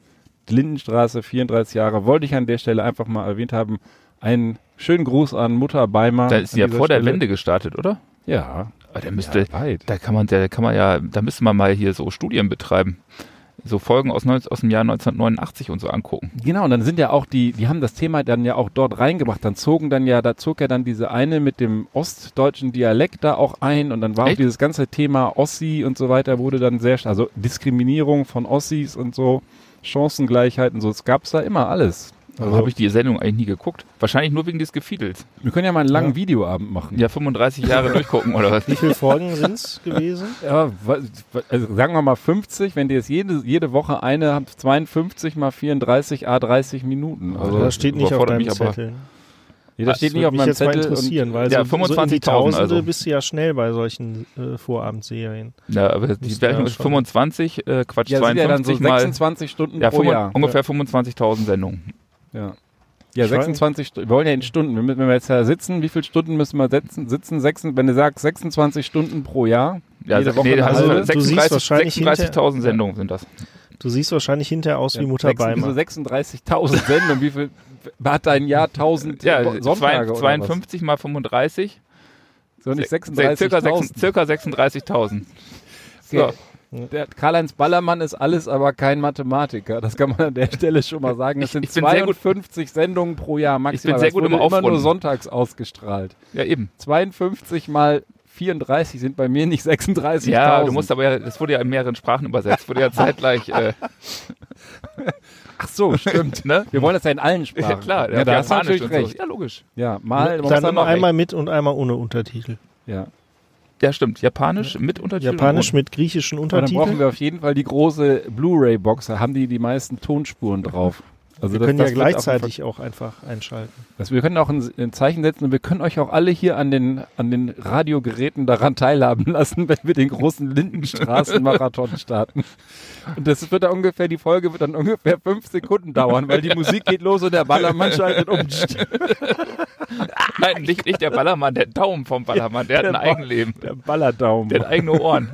Lindenstraße, 34 Jahre, wollte ich an der Stelle einfach mal erwähnt haben. Einen schönen Gruß an Mutter Beimer. Da ist an ja vor der Stelle. Wende gestartet, oder? Ja, Aber der müsste, ja, da kann man, da kann man ja, da müsste man mal hier so Studien betreiben. So Folgen aus, 19, aus dem Jahr 1989 und so angucken. Genau, und dann sind ja auch die, die haben das Thema dann ja auch dort reingebracht. Dann zogen dann ja, da zog ja dann diese eine mit dem ostdeutschen Dialekt da auch ein und dann war auch Echt? dieses ganze Thema Ossi und so weiter wurde dann sehr, also Diskriminierung von Ossis und so, Chancengleichheit und so, es gab's da immer alles. Also habe ich die Sendung eigentlich nie geguckt. Wahrscheinlich nur wegen des Gefiedels. Wir können ja mal einen langen Ja. Videoabend machen. Ja, 35 Jahre [LAUGHS] durchgucken oder was? Wie viele Folgen sind es gewesen? Ja, also sagen wir mal 50, wenn die jetzt jede, jede Woche eine haben, 52 mal 34, a 30 Minuten. Also, das steht nicht auf deinem mich aber. Nee, das steht Das nicht würde auf mich meinem jetzt mal Zettel. Und, interessieren, weil Ja, so, so in die 25.000 Tausende also. bist du ja schnell bei solchen äh, Vorabendserien. Ja, aber die ja Berechnung ist schon. 25, äh, Quatsch, ja, sind ja dann so 52 mal 26 Stunden ja, pro 25 Jahr. ungefähr 25.000 Sendungen. Ja. Ja, Ich weiß 26 Stunden. Wir wollen ja in Stunden. Wir müssen, wenn wir jetzt da sitzen, wie viele Stunden müssen wir sitzen? sitzen sechs, wenn du sagst 26 Stunden pro Jahr, Ja, jede also, Woche nee, also halbe. halbe. Du siehst 36 wahrscheinlich 36.000 Sendungen sind das. Du siehst wahrscheinlich hinterher aus wie Mutter Beimer. Wieso 36.000 Sendungen? Wie viel hat dein Jahr 1000 Ja, Sonntage zwei- oder 52 mal 35. was? So nicht Se- Circa, 36.000. sechs- circa 36.000. So. Okay. Der Karl-Heinz Ballermann ist alles, aber kein Mathematiker. Das kann man an der Stelle schon mal sagen. Das Ich- sind ich bin sehr gut- 52 Sendungen pro Jahr maximal. sehr Das gut im wurde immer nur sonntags ausgestrahlt. Ja, eben. 52 mal 34 sind bei mir nicht 36.000. Ja, du musst aber ja, das wurde ja in mehreren Sprachen übersetzt, wurde ja [LAUGHS] zeitgleich, äh, Ach so, stimmt. [LAUGHS] ne? Wir wollen das ja in allen Sprachen. Ja, klar, Ja, da hast du natürlich und so. recht. Ja, logisch. Ja, mal. man muss Dann noch einmal mit und einmal ohne Untertitel. Ja. Ja, stimmt. Japanisch mit Untertiteln. Japanisch mit griechischen Aber dann brauchen Untertiteln. wir auf jeden Fall die große Blu-ray-Box. Da haben die die meisten Tonspuren drauf. Also Wir das- können das ja gleichzeitig auch einfach einschalten. Das, wir können auch ein, ein Zeichen setzen und wir können euch auch alle hier an den, an den Radiogeräten daran teilhaben [LAUGHS] lassen, wenn wir den großen Lindenstraßenmarathon [LAUGHS] starten. Und das wird dann ungefähr, die Folge wird dann ungefähr fünf Sekunden dauern, weil die Musik geht los und der Ballermann schaltet um. [LAUGHS] Nein, nicht, nicht der Ballermann, der Daumen vom Ballermann, der hat Der ein Ba- Eigenleben. Der Ballerdaum. Der hat eigene Ohren.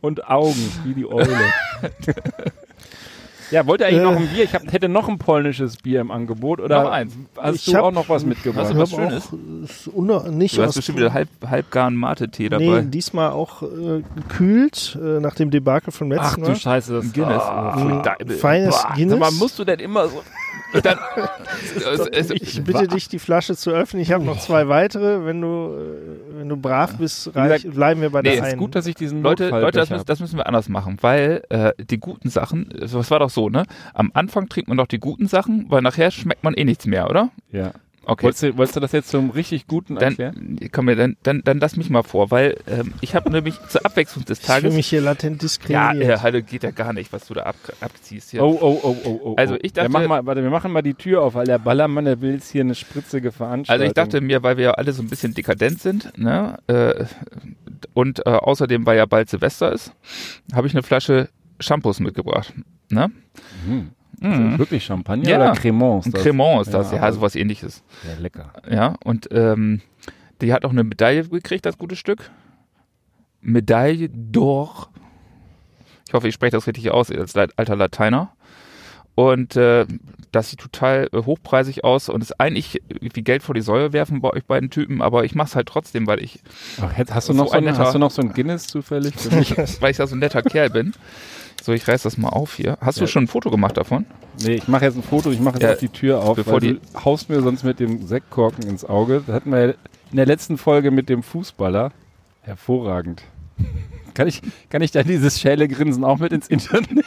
und Augen, wie die Eule. Ja, wollt ihr eigentlich Äh. noch ein Bier? Ich hab, hätte noch ein polnisches Bier im Angebot. Oder Noch eins. hast Ich du hab- auch noch was mitgebracht? Hast du was Schönes? auch, nicht Du hast bestimmt wieder halb, halbgaren Mate-Tee dabei. Nee, diesmal auch äh, gekühlt äh, nach dem Debakel vom Ach letzten du Mal. Scheiße, das Guinness. Ein da- feines Boah, Guinness. Sag mal, musst du denn immer so. Dann, [LAUGHS] es, ich bitte dich, die Flasche zu öffnen. Ich habe noch zwei weitere. Wenn du, äh, wenn du brav bist, reich, bleiben wir bei nee, der Es ist einen. gut, dass ich diesen Leute, Leute das, müssen, das müssen wir anders machen, weil äh, die guten Sachen, also das war doch so, ne? Am Anfang trinkt man doch die guten Sachen, weil nachher schmeckt man eh nichts mehr, oder? Ja. Okay. Wolltest, du, wolltest du das jetzt zum richtig guten erklären? Dann, komm, mir, dann, dann, dann lass mich mal vor, weil ähm, ich habe [LAUGHS] nämlich zur Abwechslung des ich fühle Tages. mich hier latent Ja, diskriminiert. äh, Halle geht ja gar nicht, was du da ab, abziehst hier. Oh, oh, oh, oh, oh. Also oh. ich wir dachte- machen mal, warte, wir machen mal die Tür auf, weil der Ballermann, der will jetzt hier eine spritzige Veranstaltung. Also ich dachte mir, weil wir ja alle so ein bisschen dekadent sind, ne, äh, Und äh, außerdem, weil ja bald Silvester ist, habe ich eine Flasche Shampoos mitgebracht. Ne? Mhm. Mhm. Also wirklich Champagner Ja. oder Cremant? Ein das? Cremant ist das, ja, aber- sowas ähnliches. Ja, lecker. Ja, und ähm, die hat auch eine Medaille gekriegt, das gute Stück. Medaille d'Or. Ich hoffe, ich spreche das richtig aus als alter Lateiner. Und äh, das sieht total äh, hochpreisig aus und ist eigentlich wie Geld vor die Säule werfen bei euch beiden Typen, aber ich mach's halt trotzdem, weil ich, Ach, hast du So noch so, ein netter- hast du noch so ein Guinness zufällig [LAUGHS] weil ich ja so ein netter Kerl bin. So, ich reiß das mal auf hier. Hast du Ja. schon ein Foto gemacht davon? nee, ich mache jetzt ein Foto, ich mache jetzt Ja, auch die Tür auf, bevor weil die- du haust mir sonst mit dem Sektkorken ins Auge. Das hatten wir ja in der letzten Folge mit dem Fußballer. Hervorragend. [LAUGHS] Kann ich, kann ich da dieses schäle Grinsen auch mit ins Internet? [LAUGHS]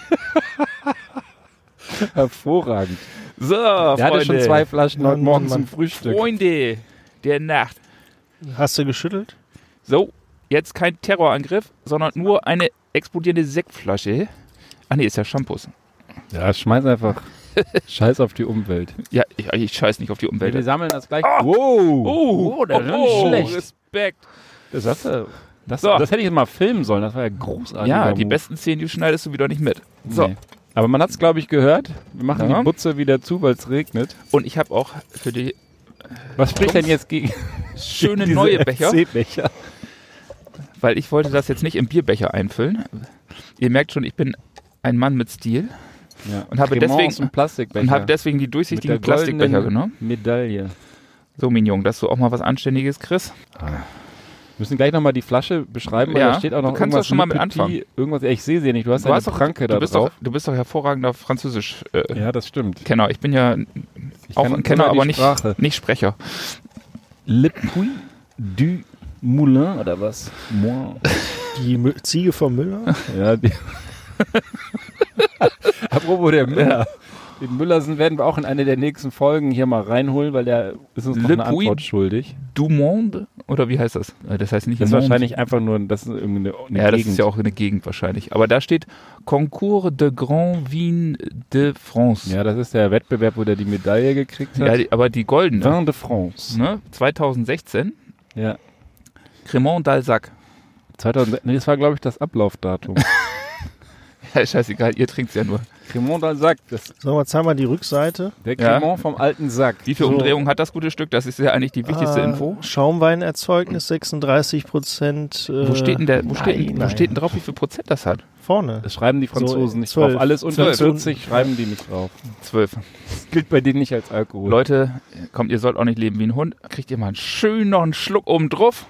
Hervorragend. So, Der hatte schon zwei Flaschen heute Morgen zum. Frühstück. Freunde der Nacht. Hast du geschüttelt? So, jetzt kein Terrorangriff, sondern nur eine explodierende Sektflasche. Ah nee, ist ja Shampoos. Ja, schmeiß einfach [LAUGHS] Scheiß auf die Umwelt. Ja, ich, ich scheiß nicht auf die Umwelt. Wir sammeln das gleich. Ah! Wow! Oh, das ist ja nicht schlecht. Respekt. Das, du- das, So. das hätte ich jetzt mal filmen sollen. Das war ja großartig. Ja, die besten Szenen, die schneidest du wieder nicht mit. So, Nee. Aber man hat es, glaube ich, gehört. Wir machen Ja. die Butze wieder zu, weil es regnet. und ich habe auch für die Was spricht denn jetzt gegen schöne [LAUGHS] diese neue Becher, FC-Becher? weil ich wollte das jetzt nicht im Bierbecher einfüllen. Ihr merkt schon, ich bin ein Mann mit Stil Ja. Und habe deswegen- Plastikbecher. und habe deswegen die Mit durchsichtigen der Plastikbecher genommen. Medaille. So, Mignon, dass du auch mal was Anständiges kriegst. Wir müssen gleich nochmal die Flasche beschreiben, weil Ja, da steht auch noch du kannst irgendwas doch schon mal mit Petit, anfangen. Irgendwas, ich sehe sie nicht. Du hast Du, eine hast doch, Pranke da du, bist drauf. doch, du bist doch hervorragender Französisch äh, ja, das stimmt. Kenner. Ich bin ja Ich auch ein Kenner, aber nicht, nicht Sprecher. Le Puy du Moulin oder was? Moi. Die Ziege vom Müller? Ja, die [LAUGHS] [LAUGHS] Apropos der Müller. Den Müllersen werden wir auch in eine der nächsten Folgen hier mal reinholen, weil der ist uns noch Le eine Puy Antwort schuldig. Du Monde? Oder wie heißt das? Äh, Das heißt nicht Das ist Monde. wahrscheinlich einfach nur, das ist irgendeine eine Ja, das Gegend. ist ja auch eine Gegend wahrscheinlich. Aber da steht Concours de Grand Vin de France. Ja, das ist der Wettbewerb, wo der die Medaille gekriegt hat. Ja, die, aber die goldene. Vin de France. Ne? 2016. Ja. Cremant d'Alsac. 2000, nee, das war, glaube ich, das Ablaufdatum. [LAUGHS] [LAUGHS] Ja, scheißegal, ihr trinkt's ja nur. Cremant d'Alsac, das, Sagen wir, zeig mal die Rückseite. der Ja. Cremant vom alten Sack. Wie viel So. Umdrehungen hat das gute Stück? Das ist ja eigentlich die wichtigste Ah, Info. Schaumweinerzeugnis 36 Prozent. Äh, Wo steht denn der, wo steht, denn- nein, wo nein. steht denn drauf, wie viel Prozent das hat? Vorne. Das schreiben die Franzosen So, nicht zwölf. drauf. Alles unter Zwölf. 40 schreiben die nicht drauf. Zwölf. Das gilt bei denen nicht als Alkohol. Leute, kommt, ihr sollt auch nicht leben wie ein Hund. Kriegt ihr mal einen schön noch einen Schluck oben drauf?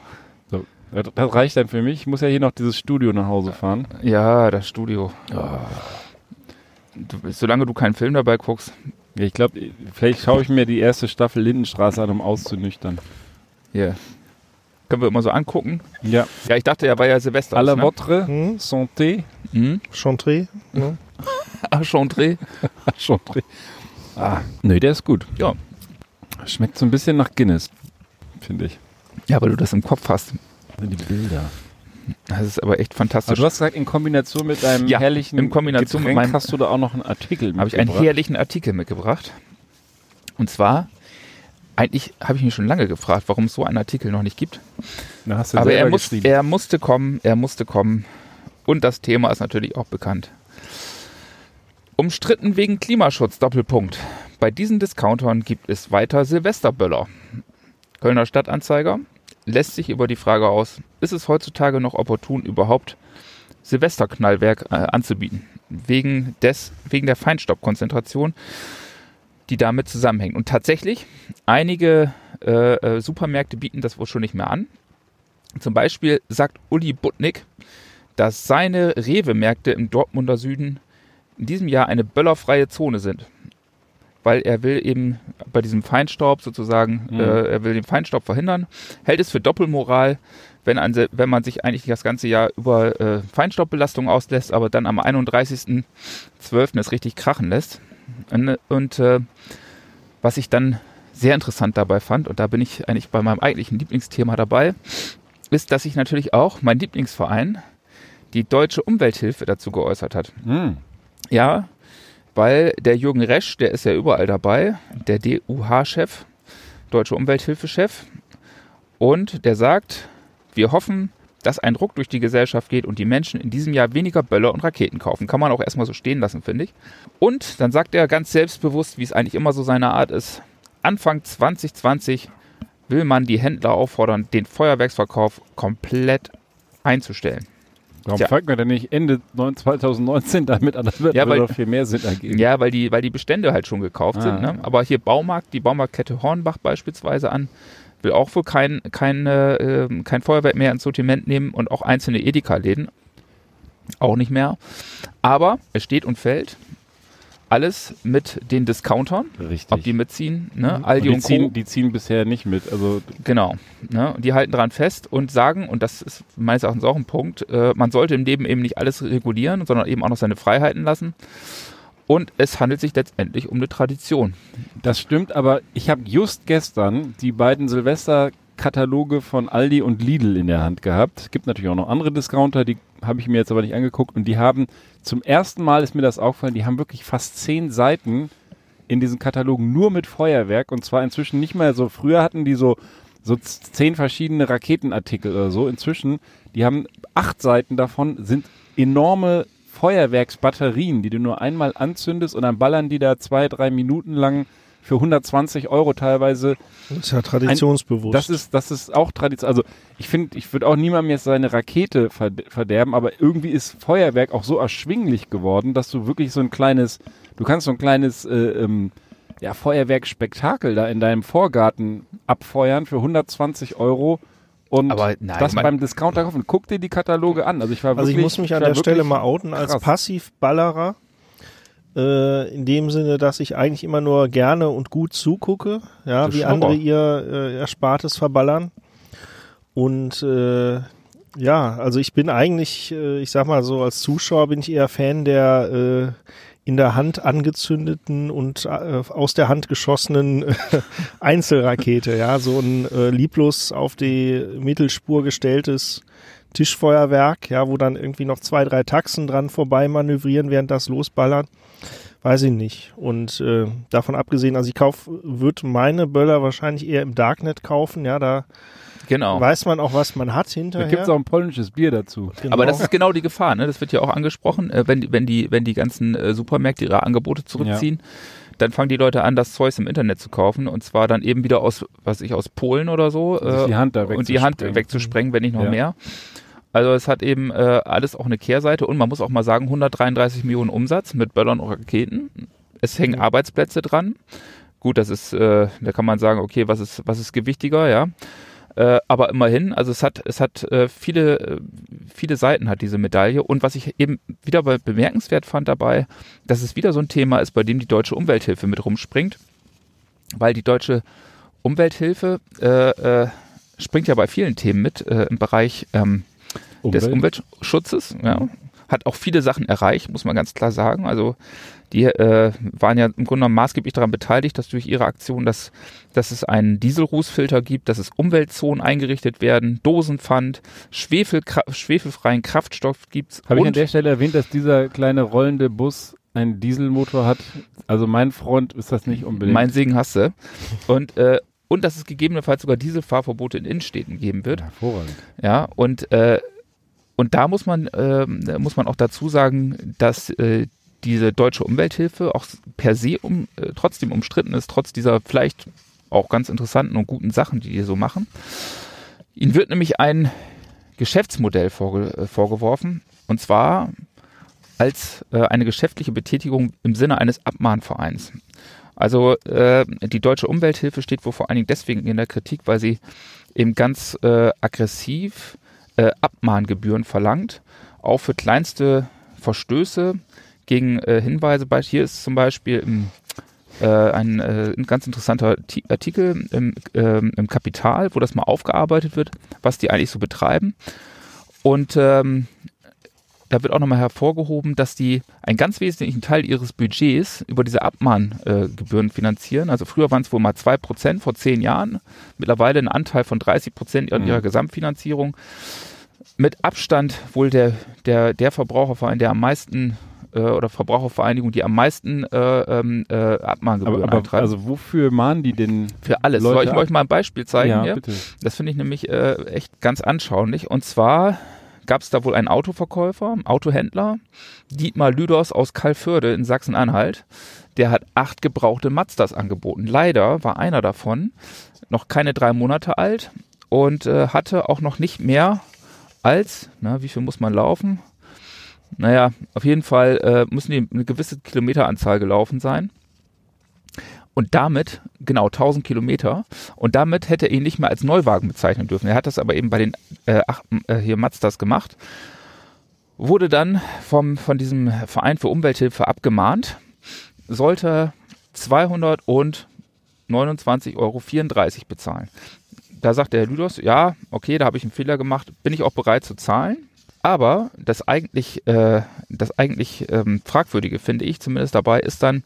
Das reicht dann für mich. Ich muss ja hier noch dieses Studio nach Hause fahren. Ja, das Studio. Du, solange du keinen Film dabei guckst. Ja, ich glaube, vielleicht schaue ich mir die erste Staffel Lindenstraße an, um auszunüchtern. Hier. Können wir immer so angucken. Ja. Ja, ich dachte, ja, war ja Silvester. À la ne? votre Hm? santé. Hm? Chantre. Ne? Ah, Chantre. [LAUGHS] Chantre. Ah, nee, der ist gut. Ja. Schmeckt so ein bisschen nach Guinness, finde ich. Ja, weil du das im Kopf hast. Die Bilder. Das ist aber echt Aber fantastisch. du hast gesagt, in Kombination mit deinem Ja, herrlichen in Kombination mit Getränk meinem- hast du da auch noch einen Artikel habe ich einen mitgebracht. herrlichen Artikel mitgebracht. Und zwar, eigentlich habe ich mich schon lange gefragt, warum es so einen Artikel noch nicht gibt. Da hast du Aber er, muss, geschrieben. er musste kommen, er musste kommen. Und das Thema ist natürlich auch bekannt. Umstritten wegen Klimaschutz, Doppelpunkt. Bei diesen Discountern gibt es weiter Silvesterböller. Kölner Stadtanzeiger lässt sich über die Frage aus, ist es heutzutage noch opportun, überhaupt Silvesterknallwerk äh, anzubieten? Wegen, des, wegen der Feinstaubkonzentration, die damit zusammenhängt. Und tatsächlich, einige äh, äh, Supermärkte bieten das wohl schon nicht mehr an. Zum Beispiel sagt Uli Butnik, dass seine Rewe-Märkte im Dortmunder Süden in diesem Jahr eine böllerfreie Zone sind. Weil er will eben bei diesem Feinstaub sozusagen, Mhm. äh, er will den Feinstaub verhindern, hält es für Doppelmoral, wenn, Sil- wenn man sich eigentlich das ganze Jahr über äh, Feinstaubbelastung auslässt, aber dann am 31.12. es richtig krachen lässt. Und, und äh, was ich dann sehr interessant dabei fand, und da bin ich eigentlich bei meinem eigentlichen Lieblingsthema dabei, ist, dass sich natürlich auch mein Lieblingsverein, die Deutsche Umwelthilfe, dazu geäußert hat. Hm. Ja, weil der Jürgen Resch, der ist ja überall dabei, der DUH-Chef, Deutsche Umwelthilfe-Chef, und der sagt, wir hoffen, dass ein Druck durch die Gesellschaft geht und die Menschen in diesem Jahr weniger Böller und Raketen kaufen. Kann man auch erstmal so stehen lassen, finde ich. Und dann sagt er ganz selbstbewusst, wie es eigentlich immer so seine Art ist, Anfang 2020 will man die Händler auffordern, den Feuerwerksverkauf komplett einzustellen. Warum Tja. fangen wir denn nicht Ende 2019 damit an? Das wird Ja, weil- viel mehr Sinn ergeben. Ja, weil die, weil die Bestände halt schon gekauft Ah. sind. Ne? Aber hier Baumarkt, die Baumarktkette Hornbach beispielsweise an, will auch wohl kein, kein, äh, kein Feuerwerk mehr ins Sortiment nehmen und auch einzelne Edeka-Läden auch nicht mehr. Aber es steht und fällt alles mit den Discountern, Richtig. ob die mitziehen, ne? und Aldi die, und ziehen, die ziehen bisher nicht mit. Also Genau. Ne? Und Die halten daran fest und sagen, und das ist meines Erachtens auch ein Punkt, äh, man sollte im Leben eben nicht alles regulieren, sondern eben auch noch seine Freiheiten lassen. Und es handelt sich letztendlich um eine Tradition. Das stimmt, aber ich habe just gestern die beiden Silvester-Kataloge von Aldi und Lidl in der Hand gehabt. Es gibt natürlich auch noch andere Discounter, die habe ich mir jetzt aber nicht angeguckt. Und die haben zum ersten Mal ist mir das aufgefallen, die haben wirklich fast zehn Seiten in diesen Katalogen nur mit Feuerwerk. Und zwar inzwischen nicht mehr so, früher hatten die so, so zehn verschiedene Raketenartikel oder so. Inzwischen, die haben acht Seiten davon, sind enorme Feuerwerksbatterien, die du nur einmal anzündest und dann ballern die da zwei, drei Minuten lang für 120 Euro teilweise. Das ist ja traditionsbewusst. Das ist, das ist auch Tradition. Also ich finde, ich würde auch niemandem jetzt seine Rakete verd- verderben, aber irgendwie ist Feuerwerk auch so erschwinglich geworden, dass du wirklich so ein kleines, du kannst so ein kleines äh, ähm, ja, Feuerwerkspektakel da in deinem Vorgarten abfeuern für 120 Euro und Aber nein, das beim Discounter kaufen. Guck dir die Kataloge an. Also ich war Also wirklich, ich muss mich an der Stelle mal outen als krass. Passivballerer. Äh, in dem Sinne, dass ich eigentlich immer nur gerne und gut zugucke, ja, Das wie andere ihr äh, Erspartes verballern. Und äh, ja, also ich bin eigentlich, äh, ich sag mal so, als Zuschauer bin ich eher Fan der äh, in der Hand angezündeten und äh, aus der Hand geschossenen [LAUGHS] Einzelrakete, ja, so ein äh, lieblos auf die Mittelspur gestelltes Tischfeuerwerk, ja, wo dann irgendwie noch zwei, drei Taxen dran vorbei manövrieren, während das losballert. Weiß ich nicht. Und äh, davon abgesehen, also ich kauf, würde meine Böller wahrscheinlich eher im Darknet kaufen, ja, da Genau. weiß man auch, was man hat Da hinterher. gibt es auch ein polnisches Bier dazu. Genau. Aber das ist genau die Gefahr, ne? Das wird ja auch angesprochen, äh, wenn, die- wenn die, wenn die ganzen äh, Supermärkte ihre Angebote zurückziehen, dann fangen die Leute an, das Zeugs im Internet zu kaufen und zwar dann eben wieder aus, was weiß ich, aus Polen oder so Und sich die Hand da und die Hand wegzusprengen. wegzusprengen, wenn nicht noch Ja. mehr. Also es hat eben äh, alles auch eine Kehrseite und man muss auch mal sagen, 133 Millionen Umsatz mit Böllern und Raketen. Es hängen Arbeitsplätze dran. Gut, das ist, äh, da kann man sagen, okay, was ist, was ist gewichtiger, ja. Äh, aber immerhin, also es hat, es hat äh, viele, äh, viele Seiten hat diese Medaille. Und was ich eben wieder be bemerkenswert fand dabei, dass es wieder so ein Thema ist, bei dem die deutsche Umwelthilfe mit rumspringt, weil die deutsche Umwelthilfe äh, äh, springt ja bei vielen Themen mit äh, im Bereich ähm, des Umweltschutzes. Ja. Hat auch viele Sachen erreicht, muss man ganz klar sagen. Also die äh, waren ja im Grunde genommen maßgeblich daran beteiligt, dass durch ihre Aktion, dass, dass es einen Dieselrußfilter gibt, dass es Umweltzonen eingerichtet werden, Dosenpfand, Schwefel, schwefelfreien Kraftstoff gibt. Habe ich an der Stelle erwähnt, dass dieser kleine rollende Bus einen Dieselmotor hat? Also mein Freund ist das nicht unbedingt. Mein Segen hast du. Und, äh, und dass es gegebenenfalls sogar Dieselfahrverbote in Innenstädten geben wird. Hervorragend. Ja, und, äh, und da muss man, da muss man auch dazu sagen, dass äh, diese deutsche Umwelthilfe auch per se um, äh, trotzdem umstritten ist, trotz dieser vielleicht auch ganz interessanten und guten Sachen, die die so machen. Ihnen wird nämlich ein Geschäftsmodell vorge äh, vorgeworfen, und zwar als äh, eine geschäftliche Betätigung im Sinne eines Abmahnvereins. Also äh, die deutsche Umwelthilfe steht wohl vor allen Dingen deswegen in der Kritik, weil sie eben ganz äh, aggressiv äh, Abmahngebühren verlangt, auch für kleinste Verstöße gegen äh, Hinweise. Hier ist zum Beispiel im, äh, ein, äh, ein ganz interessanter Ti- Artikel im, ähm, im Kapital, wo das mal aufgearbeitet wird, was die eigentlich so betreiben. Und ähm, da wird auch nochmal hervorgehoben, dass die einen ganz wesentlichen Teil ihres Budgets über diese Abmahngebühren äh, finanzieren. Also früher waren es wohl mal zwei Prozent vor zehn Jahren, mittlerweile ein Anteil von 30 Prozent an Mhm. ihrer Gesamtfinanzierung. Mit Abstand wohl der, der, der Verbraucherverein, der am meisten äh, oder Verbrauchervereinigung, die am meisten äh, ähm, äh, Abmahngebühren Aber, aber also wofür mahnen die denn? Für alles. Leute Soll ich ab- euch mal ein Beispiel zeigen? ja, hier? bitte. Das finde ich nämlich äh, echt ganz anschaulich. Und zwar gab es da wohl einen Autoverkäufer, Autohändler, Dietmar Lüders aus Kalförde in Sachsen-Anhalt. Der hat acht gebrauchte Mazdas angeboten. Leider war einer davon noch keine drei Monate alt und äh, hatte auch noch nicht mehr als, na, wie viel muss man laufen? Naja, auf jeden Fall äh, müssen die eine gewisse Kilometeranzahl gelaufen sein. Und damit, genau 1000 Kilometer, und damit hätte er ihn nicht mehr als Neuwagen bezeichnen dürfen. Er hat das aber eben bei den äh, ach, äh, hier Mazdas gemacht. Wurde dann vom, von diesem Verein für Umwelthilfe abgemahnt, sollte 229,34 Euro bezahlen. Da sagt der Herr Lüders, ja, okay, da habe ich einen Fehler gemacht, bin ich auch bereit zu zahlen. Aber das eigentlich, äh, das eigentlich ähm, fragwürdige, finde ich zumindest dabei, ist dann,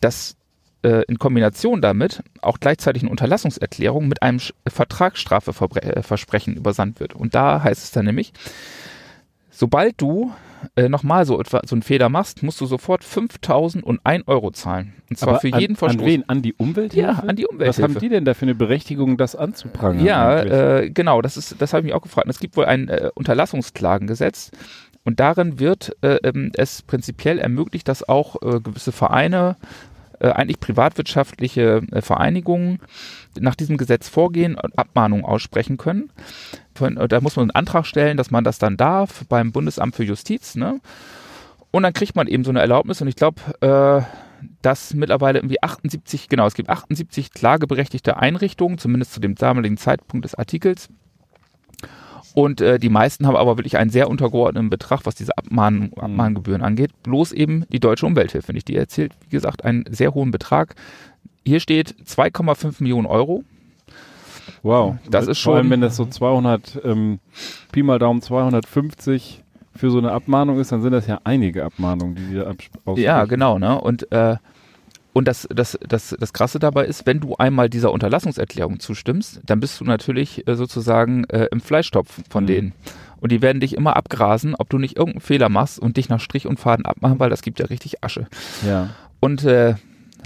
dass äh, in Kombination damit auch gleichzeitig eine Unterlassungserklärung mit einem Sch- Vertragsstrafeversprechen übersandt wird. Und da heißt es dann nämlich, sobald du äh, nochmal so etwa so einen Fehler machst, musst du sofort 5.001 Euro zahlen. Und zwar Aber für an, jeden Verstoß. An wen? An die Umwelthilfe? Ja, an die Was Umwelthilfe. haben die denn da für eine Berechtigung, das anzuprangern? Ja, äh, genau, das ist, das habe ich mich auch gefragt. Und Es gibt wohl ein äh, Unterlassungsklagengesetz und darin wird äh, ähm, es prinzipiell ermöglicht, dass auch äh, gewisse Vereine, äh, eigentlich privatwirtschaftliche äh, Vereinigungen nach diesem Gesetz vorgehen und Abmahnungen aussprechen können. Äh, da muss man einen Antrag stellen, dass man das dann darf beim Bundesamt für Justiz. Ne? Und dann kriegt man eben so eine Erlaubnis und ich glaube, äh, dass mittlerweile irgendwie 78, genau, es gibt 78 klageberechtigte Einrichtungen, zumindest zu dem damaligen Zeitpunkt des Artikels. Und äh, die meisten haben aber wirklich einen sehr untergeordneten Betrag, was diese Abmahn, Abmahngebühren angeht. Bloß eben die Deutsche Umwelthilfe nicht. Die erzielt, wie gesagt, einen sehr hohen Betrag. Hier steht 2,5 Millionen Euro. wow. das ist Vor allem, schon- wenn das so 200, ähm, Pi mal Daumen 250 für so eine Abmahnung ist, dann sind das ja einige Abmahnungen, die die da abs- Ja, genau, ne? Und, äh, und das, das, das, das Krasse dabei ist, wenn du einmal dieser Unterlassungserklärung zustimmst, dann bist du natürlich äh, sozusagen äh, im Fleischtopf von Mhm. denen. Und die werden dich immer abgrasen, ob du nicht irgendeinen Fehler machst und dich nach Strich und Faden abmachen, weil das gibt ja richtig Asche. Ja. Und äh,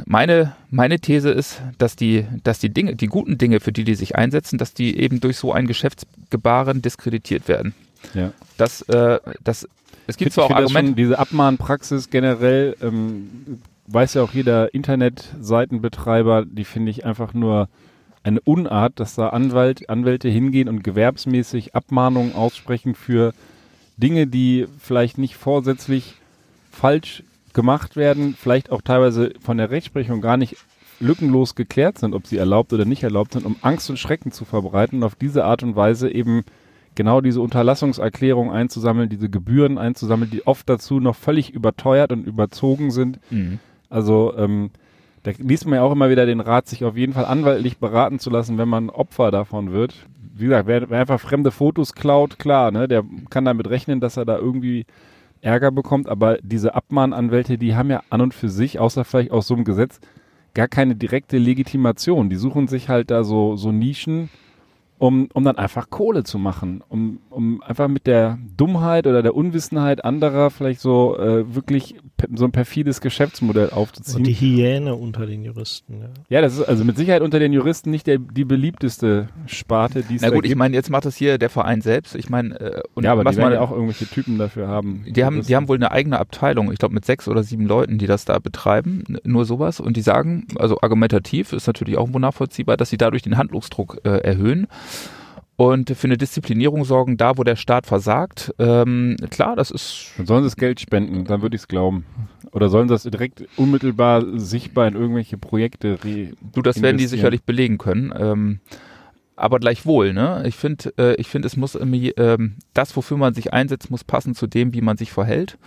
meine, meine These ist, dass die, dass die Dinge, die guten Dinge, für die die sich einsetzen, dass die eben durch so ein Geschäftsgebaren diskreditiert werden. ja. Das, äh, das, es gibt Ich zwar auch Argumente, diese Abmahnpraxis generell, ähm, weiß ja auch jeder Internetseitenbetreiber, die finde ich einfach nur eine Unart, dass da Anwalt, Anwälte hingehen und gewerbsmäßig Abmahnungen aussprechen für Dinge, die vielleicht nicht vorsätzlich falsch gemacht werden, vielleicht auch teilweise von der Rechtsprechung gar nicht lückenlos geklärt sind, ob sie erlaubt oder nicht erlaubt sind, um Angst und Schrecken zu verbreiten und auf diese Art und Weise eben genau diese Unterlassungserklärung einzusammeln, diese Gebühren einzusammeln, die oft dazu noch völlig überteuert und überzogen sind. Mhm. Also ähm, da liest man ja auch immer wieder den Rat, sich auf jeden Fall anwaltlich beraten zu lassen, wenn man Opfer davon wird. Wie gesagt, wer, wer einfach fremde Fotos klaut, klar, ne, der kann damit rechnen, dass er da irgendwie Ärger bekommt, aber diese Abmahnanwälte, die haben ja an und für sich, außer vielleicht aus so einem Gesetz, gar keine direkte Legitimation. Die suchen sich halt da so, so Nischen, um, um dann einfach Kohle zu machen, um, um einfach mit der Dummheit oder der Unwissenheit anderer vielleicht so äh, wirklich so ein perfides Geschäftsmodell aufzuziehen. Und die Hyäne unter den Juristen. Ja. ja, das ist also mit Sicherheit unter den Juristen nicht der, die beliebteste Sparte, die es Na gut, ich meine, jetzt macht das hier der Verein selbst. Ich meine, äh, und ja, aber was die werden man, ja auch irgendwelche Typen dafür haben. die haben, die haben wohl eine eigene Abteilung, ich glaube mit sechs oder sieben Leuten, die das da betreiben, nur sowas. Und die sagen, also argumentativ ist natürlich auch nachvollziehbar, dass sie dadurch den Handlungsdruck äh, erhöhen und für eine Disziplinierung sorgen, da wo der Staat versagt. Ähm, klar, das ist Dann sollen sie das Geld spenden, dann würde ich es glauben. Oder sollen sie das direkt unmittelbar sichtbar in irgendwelche Projekte re Du, das werden die sicherlich belegen können. Ähm, aber gleichwohl, ne? Ich finde, äh, ich finde, es muss irgendwie, ähm, das, wofür man sich einsetzt, muss passen zu dem, wie man sich verhält.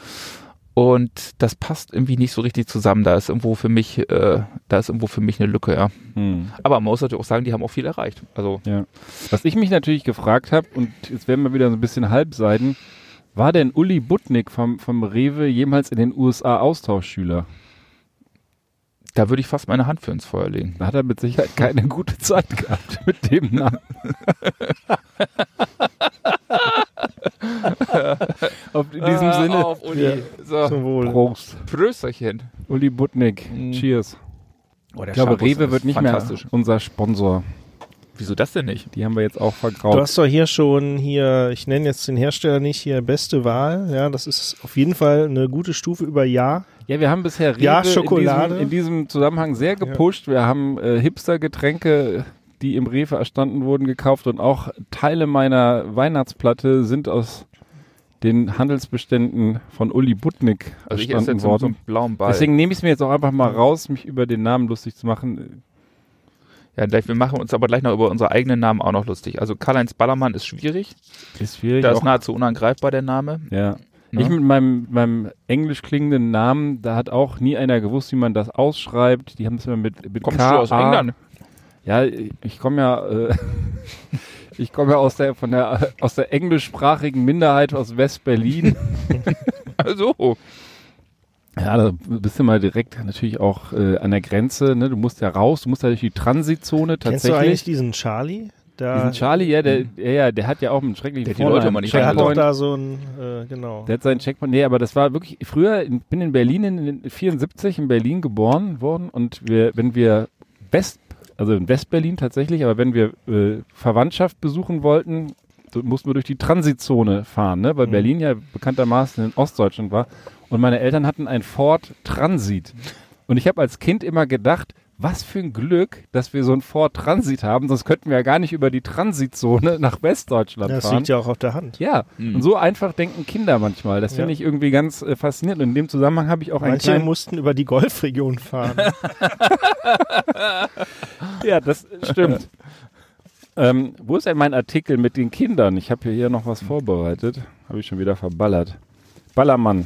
Und das passt irgendwie nicht so richtig zusammen. Da ist irgendwo für mich, äh, da ist irgendwo für mich eine Lücke, ja. Hm. Aber man muss natürlich auch sagen, die haben auch viel erreicht. Also Ja. Was ich mich natürlich gefragt habe, und jetzt werden wir wieder so ein bisschen halbseiden, war denn Uli Butnik vom, vom Rewe jemals in den USA Austauschschüler? da würde ich fast meine Hand für ins Feuer legen. Da hat er mit Sicherheit keine gute Zeit gehabt mit dem Namen. [LAUGHS] [LAUGHS] Auf, in diesem Ah, Sinne. Auf, Uli. Ja. So. Zum Wohl. Prost. Prösterchen. Uli Butnik. Mhm. Cheers. Oh, der Ich glaube, Rewe wird nicht mehr unser Sponsor. Wieso das denn nicht? Die haben wir jetzt auch Du vergraut. hast doch hier schon hier, ich nenne jetzt den Hersteller nicht hier beste Wahl. Ja, das ist auf jeden Fall eine gute Stufe über Ja. Ja, wir haben bisher Rewe Ja, in, diesem, in diesem Zusammenhang sehr gepusht. Wir haben äh, Hipster-Getränke, die im Rewe erstanden wurden, gekauft und auch Teile meiner Weihnachtsplatte sind aus den Handelsbeständen von Uli Butnik Also erstanden jetzt so, so worden. einen blauen Ball. Deswegen nehme ich es mir jetzt auch einfach mal raus, mich über den Namen lustig zu machen. ja, gleich, wir machen uns aber gleich noch über unsere eigenen Namen auch noch lustig. Also Karl-Heinz Ballermann ist schwierig. Ist schwierig. Da ist nahezu unangreifbar der Name. ja. Ne? Ich mit meinem, meinem englisch klingenden Namen, da hat auch nie einer gewusst, wie man das ausschreibt. Die haben es immer mit, mit Kommst K du aus England? Ja, ich komme ja, äh, [LAUGHS] ich komme ja aus der von der aus der englischsprachigen Minderheit aus West-Berlin. [LAUGHS] Also, ja, da bist du mal direkt natürlich auch äh, an der Grenze. Ne? Du musst ja raus, du musst ja durch die Transitzone Kennst du eigentlich tatsächlich. diesen Charlie? Da, Diesen Charlie, ja, der, ja, ja, der hat ja auch einen schrecklichen Der hat die Leute Vornamen. immer nicht der hat doch da so ein, äh, genau. Der hat seinen Checkpoint. Nee, aber das war wirklich früher. Ich bin in Berlin in den 74 in Berlin geboren worden und wir, wenn wir West, also in West-Berlin tatsächlich, aber wenn wir äh, Verwandtschaft besuchen wollten, mussten wir durch die Transitzone fahren, ne? weil Mhm. Berlin ja bekanntermaßen in Ostdeutschland war. Und meine Eltern hatten ein Ford Transit. Und ich habe als Kind immer gedacht, was für ein Glück, dass wir so ein Ford Transit haben, sonst könnten wir ja gar nicht über die Transitzone [LAUGHS] nach Westdeutschland Ja, das fahren. liegt ja auch auf der Hand. Ja, Hm. und so einfach denken Kinder manchmal. Das Ja. finde ich irgendwie ganz äh, faszinierend. Und in dem Zusammenhang habe ich auch einen Manche kleinen... mussten über die Golfregion fahren. [LAUGHS] Ja, das stimmt. ähm, wo ist denn mein Artikel mit den Kindern? Ich habe hier noch was vorbereitet. Habe ich schon wieder verballert. Ballermann.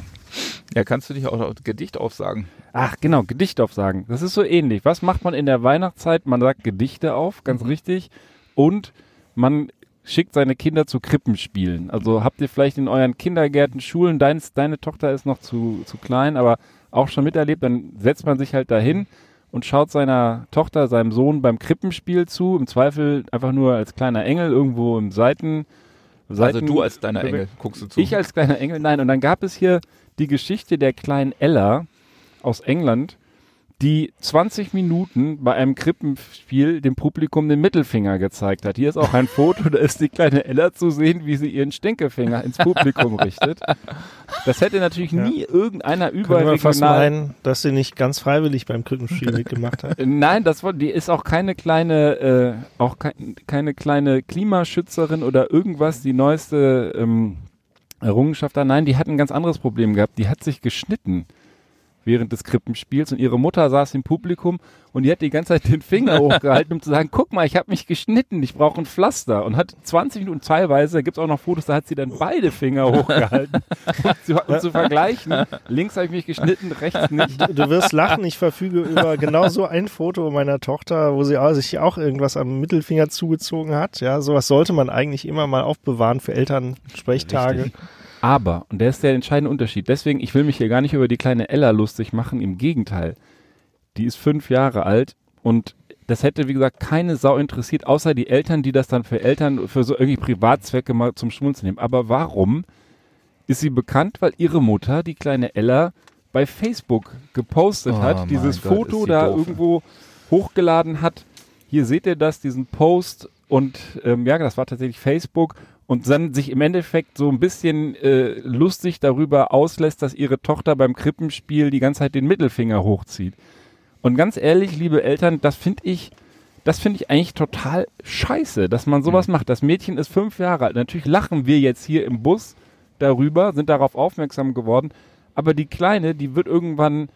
Ja, kannst du dich auch Gedicht aufsagen? Ach, genau, Gedicht aufsagen. Das ist so ähnlich. Was macht man in der Weihnachtszeit? Man sagt Gedichte auf, ganz richtig. Und man schickt seine Kinder zu Krippenspielen. Also habt ihr vielleicht in euren Kindergärten, Schulen, deins, deine Tochter ist noch zu, zu klein, aber auch schon miterlebt, dann setzt man sich halt dahin und schaut seiner Tochter, seinem Sohn beim Krippenspiel zu. Im Zweifel einfach nur als kleiner Engel irgendwo im Seiten. Also Seiten du als deiner Engel guckst du zu. ich als kleiner Engel, nein. Und dann gab es hier die Geschichte der kleinen Ella aus England, die 20 Minuten bei einem Krippenspiel dem Publikum den Mittelfinger gezeigt hat. Hier ist auch ein [LAUGHS] Foto, da ist die kleine Ella zu sehen, wie sie ihren Stinkefinger ins Publikum richtet. Das hätte natürlich Ja. nie irgendeiner Könnte man fast überregional... meinen, dass sie nicht ganz freiwillig beim Krippenspiel mitgemacht hat. [LAUGHS] Nein, das war, die ist auch keine kleine, äh, auch kein, keine kleine Klimaschützerin oder irgendwas, die neueste ähm, Errungenschaft da. Nein, die hat ein ganz anderes Problem gehabt. Die hat sich geschnitten während des Krippenspiels und ihre Mutter saß im Publikum und die hat die ganze Zeit den Finger [LAUGHS] hochgehalten, um zu sagen, guck mal, ich habe mich geschnitten, ich brauche ein Pflaster und hat 20 Minuten teilweise, da gibt es auch noch Fotos, da hat sie dann beide Finger hochgehalten, [LAUGHS] um zu, um zu vergleichen. Links habe ich mich geschnitten, rechts nicht. Du, du wirst lachen, ich verfüge über genau so ein Foto meiner Tochter, wo sie auch, sich auch irgendwas am Mittelfinger zugezogen hat. Ja, sowas sollte man eigentlich immer mal aufbewahren für Elternsprechtage. Richtig. Aber, und der ist der entscheidende Unterschied, deswegen, ich will mich hier gar nicht über die kleine Ella lustig machen, im Gegenteil. Die ist fünf Jahre alt und das hätte, wie gesagt, keine Sau interessiert, außer die Eltern, die das dann für Eltern, für so irgendwie Privatzwecke mal zum Schmunzeln nehmen. Aber warum ist sie bekannt? Weil ihre Mutter, die kleine Ella, bei Facebook gepostet Oh hat, dieses Gott, Foto da doof. irgendwo hochgeladen hat. Hier seht ihr das, diesen Post und ähm, ja, das war tatsächlich Facebook und dann sich im Endeffekt so ein bisschen äh, lustig darüber auslässt, dass ihre Tochter beim Krippenspiel die ganze Zeit den Mittelfinger hochzieht. Und ganz ehrlich, liebe Eltern, das finde ich, das finde ich eigentlich total scheiße, dass man sowas macht. Das Mädchen ist fünf Jahre alt. Natürlich lachen wir jetzt hier im Bus darüber, sind darauf aufmerksam geworden. Aber die Kleine, die wird irgendwann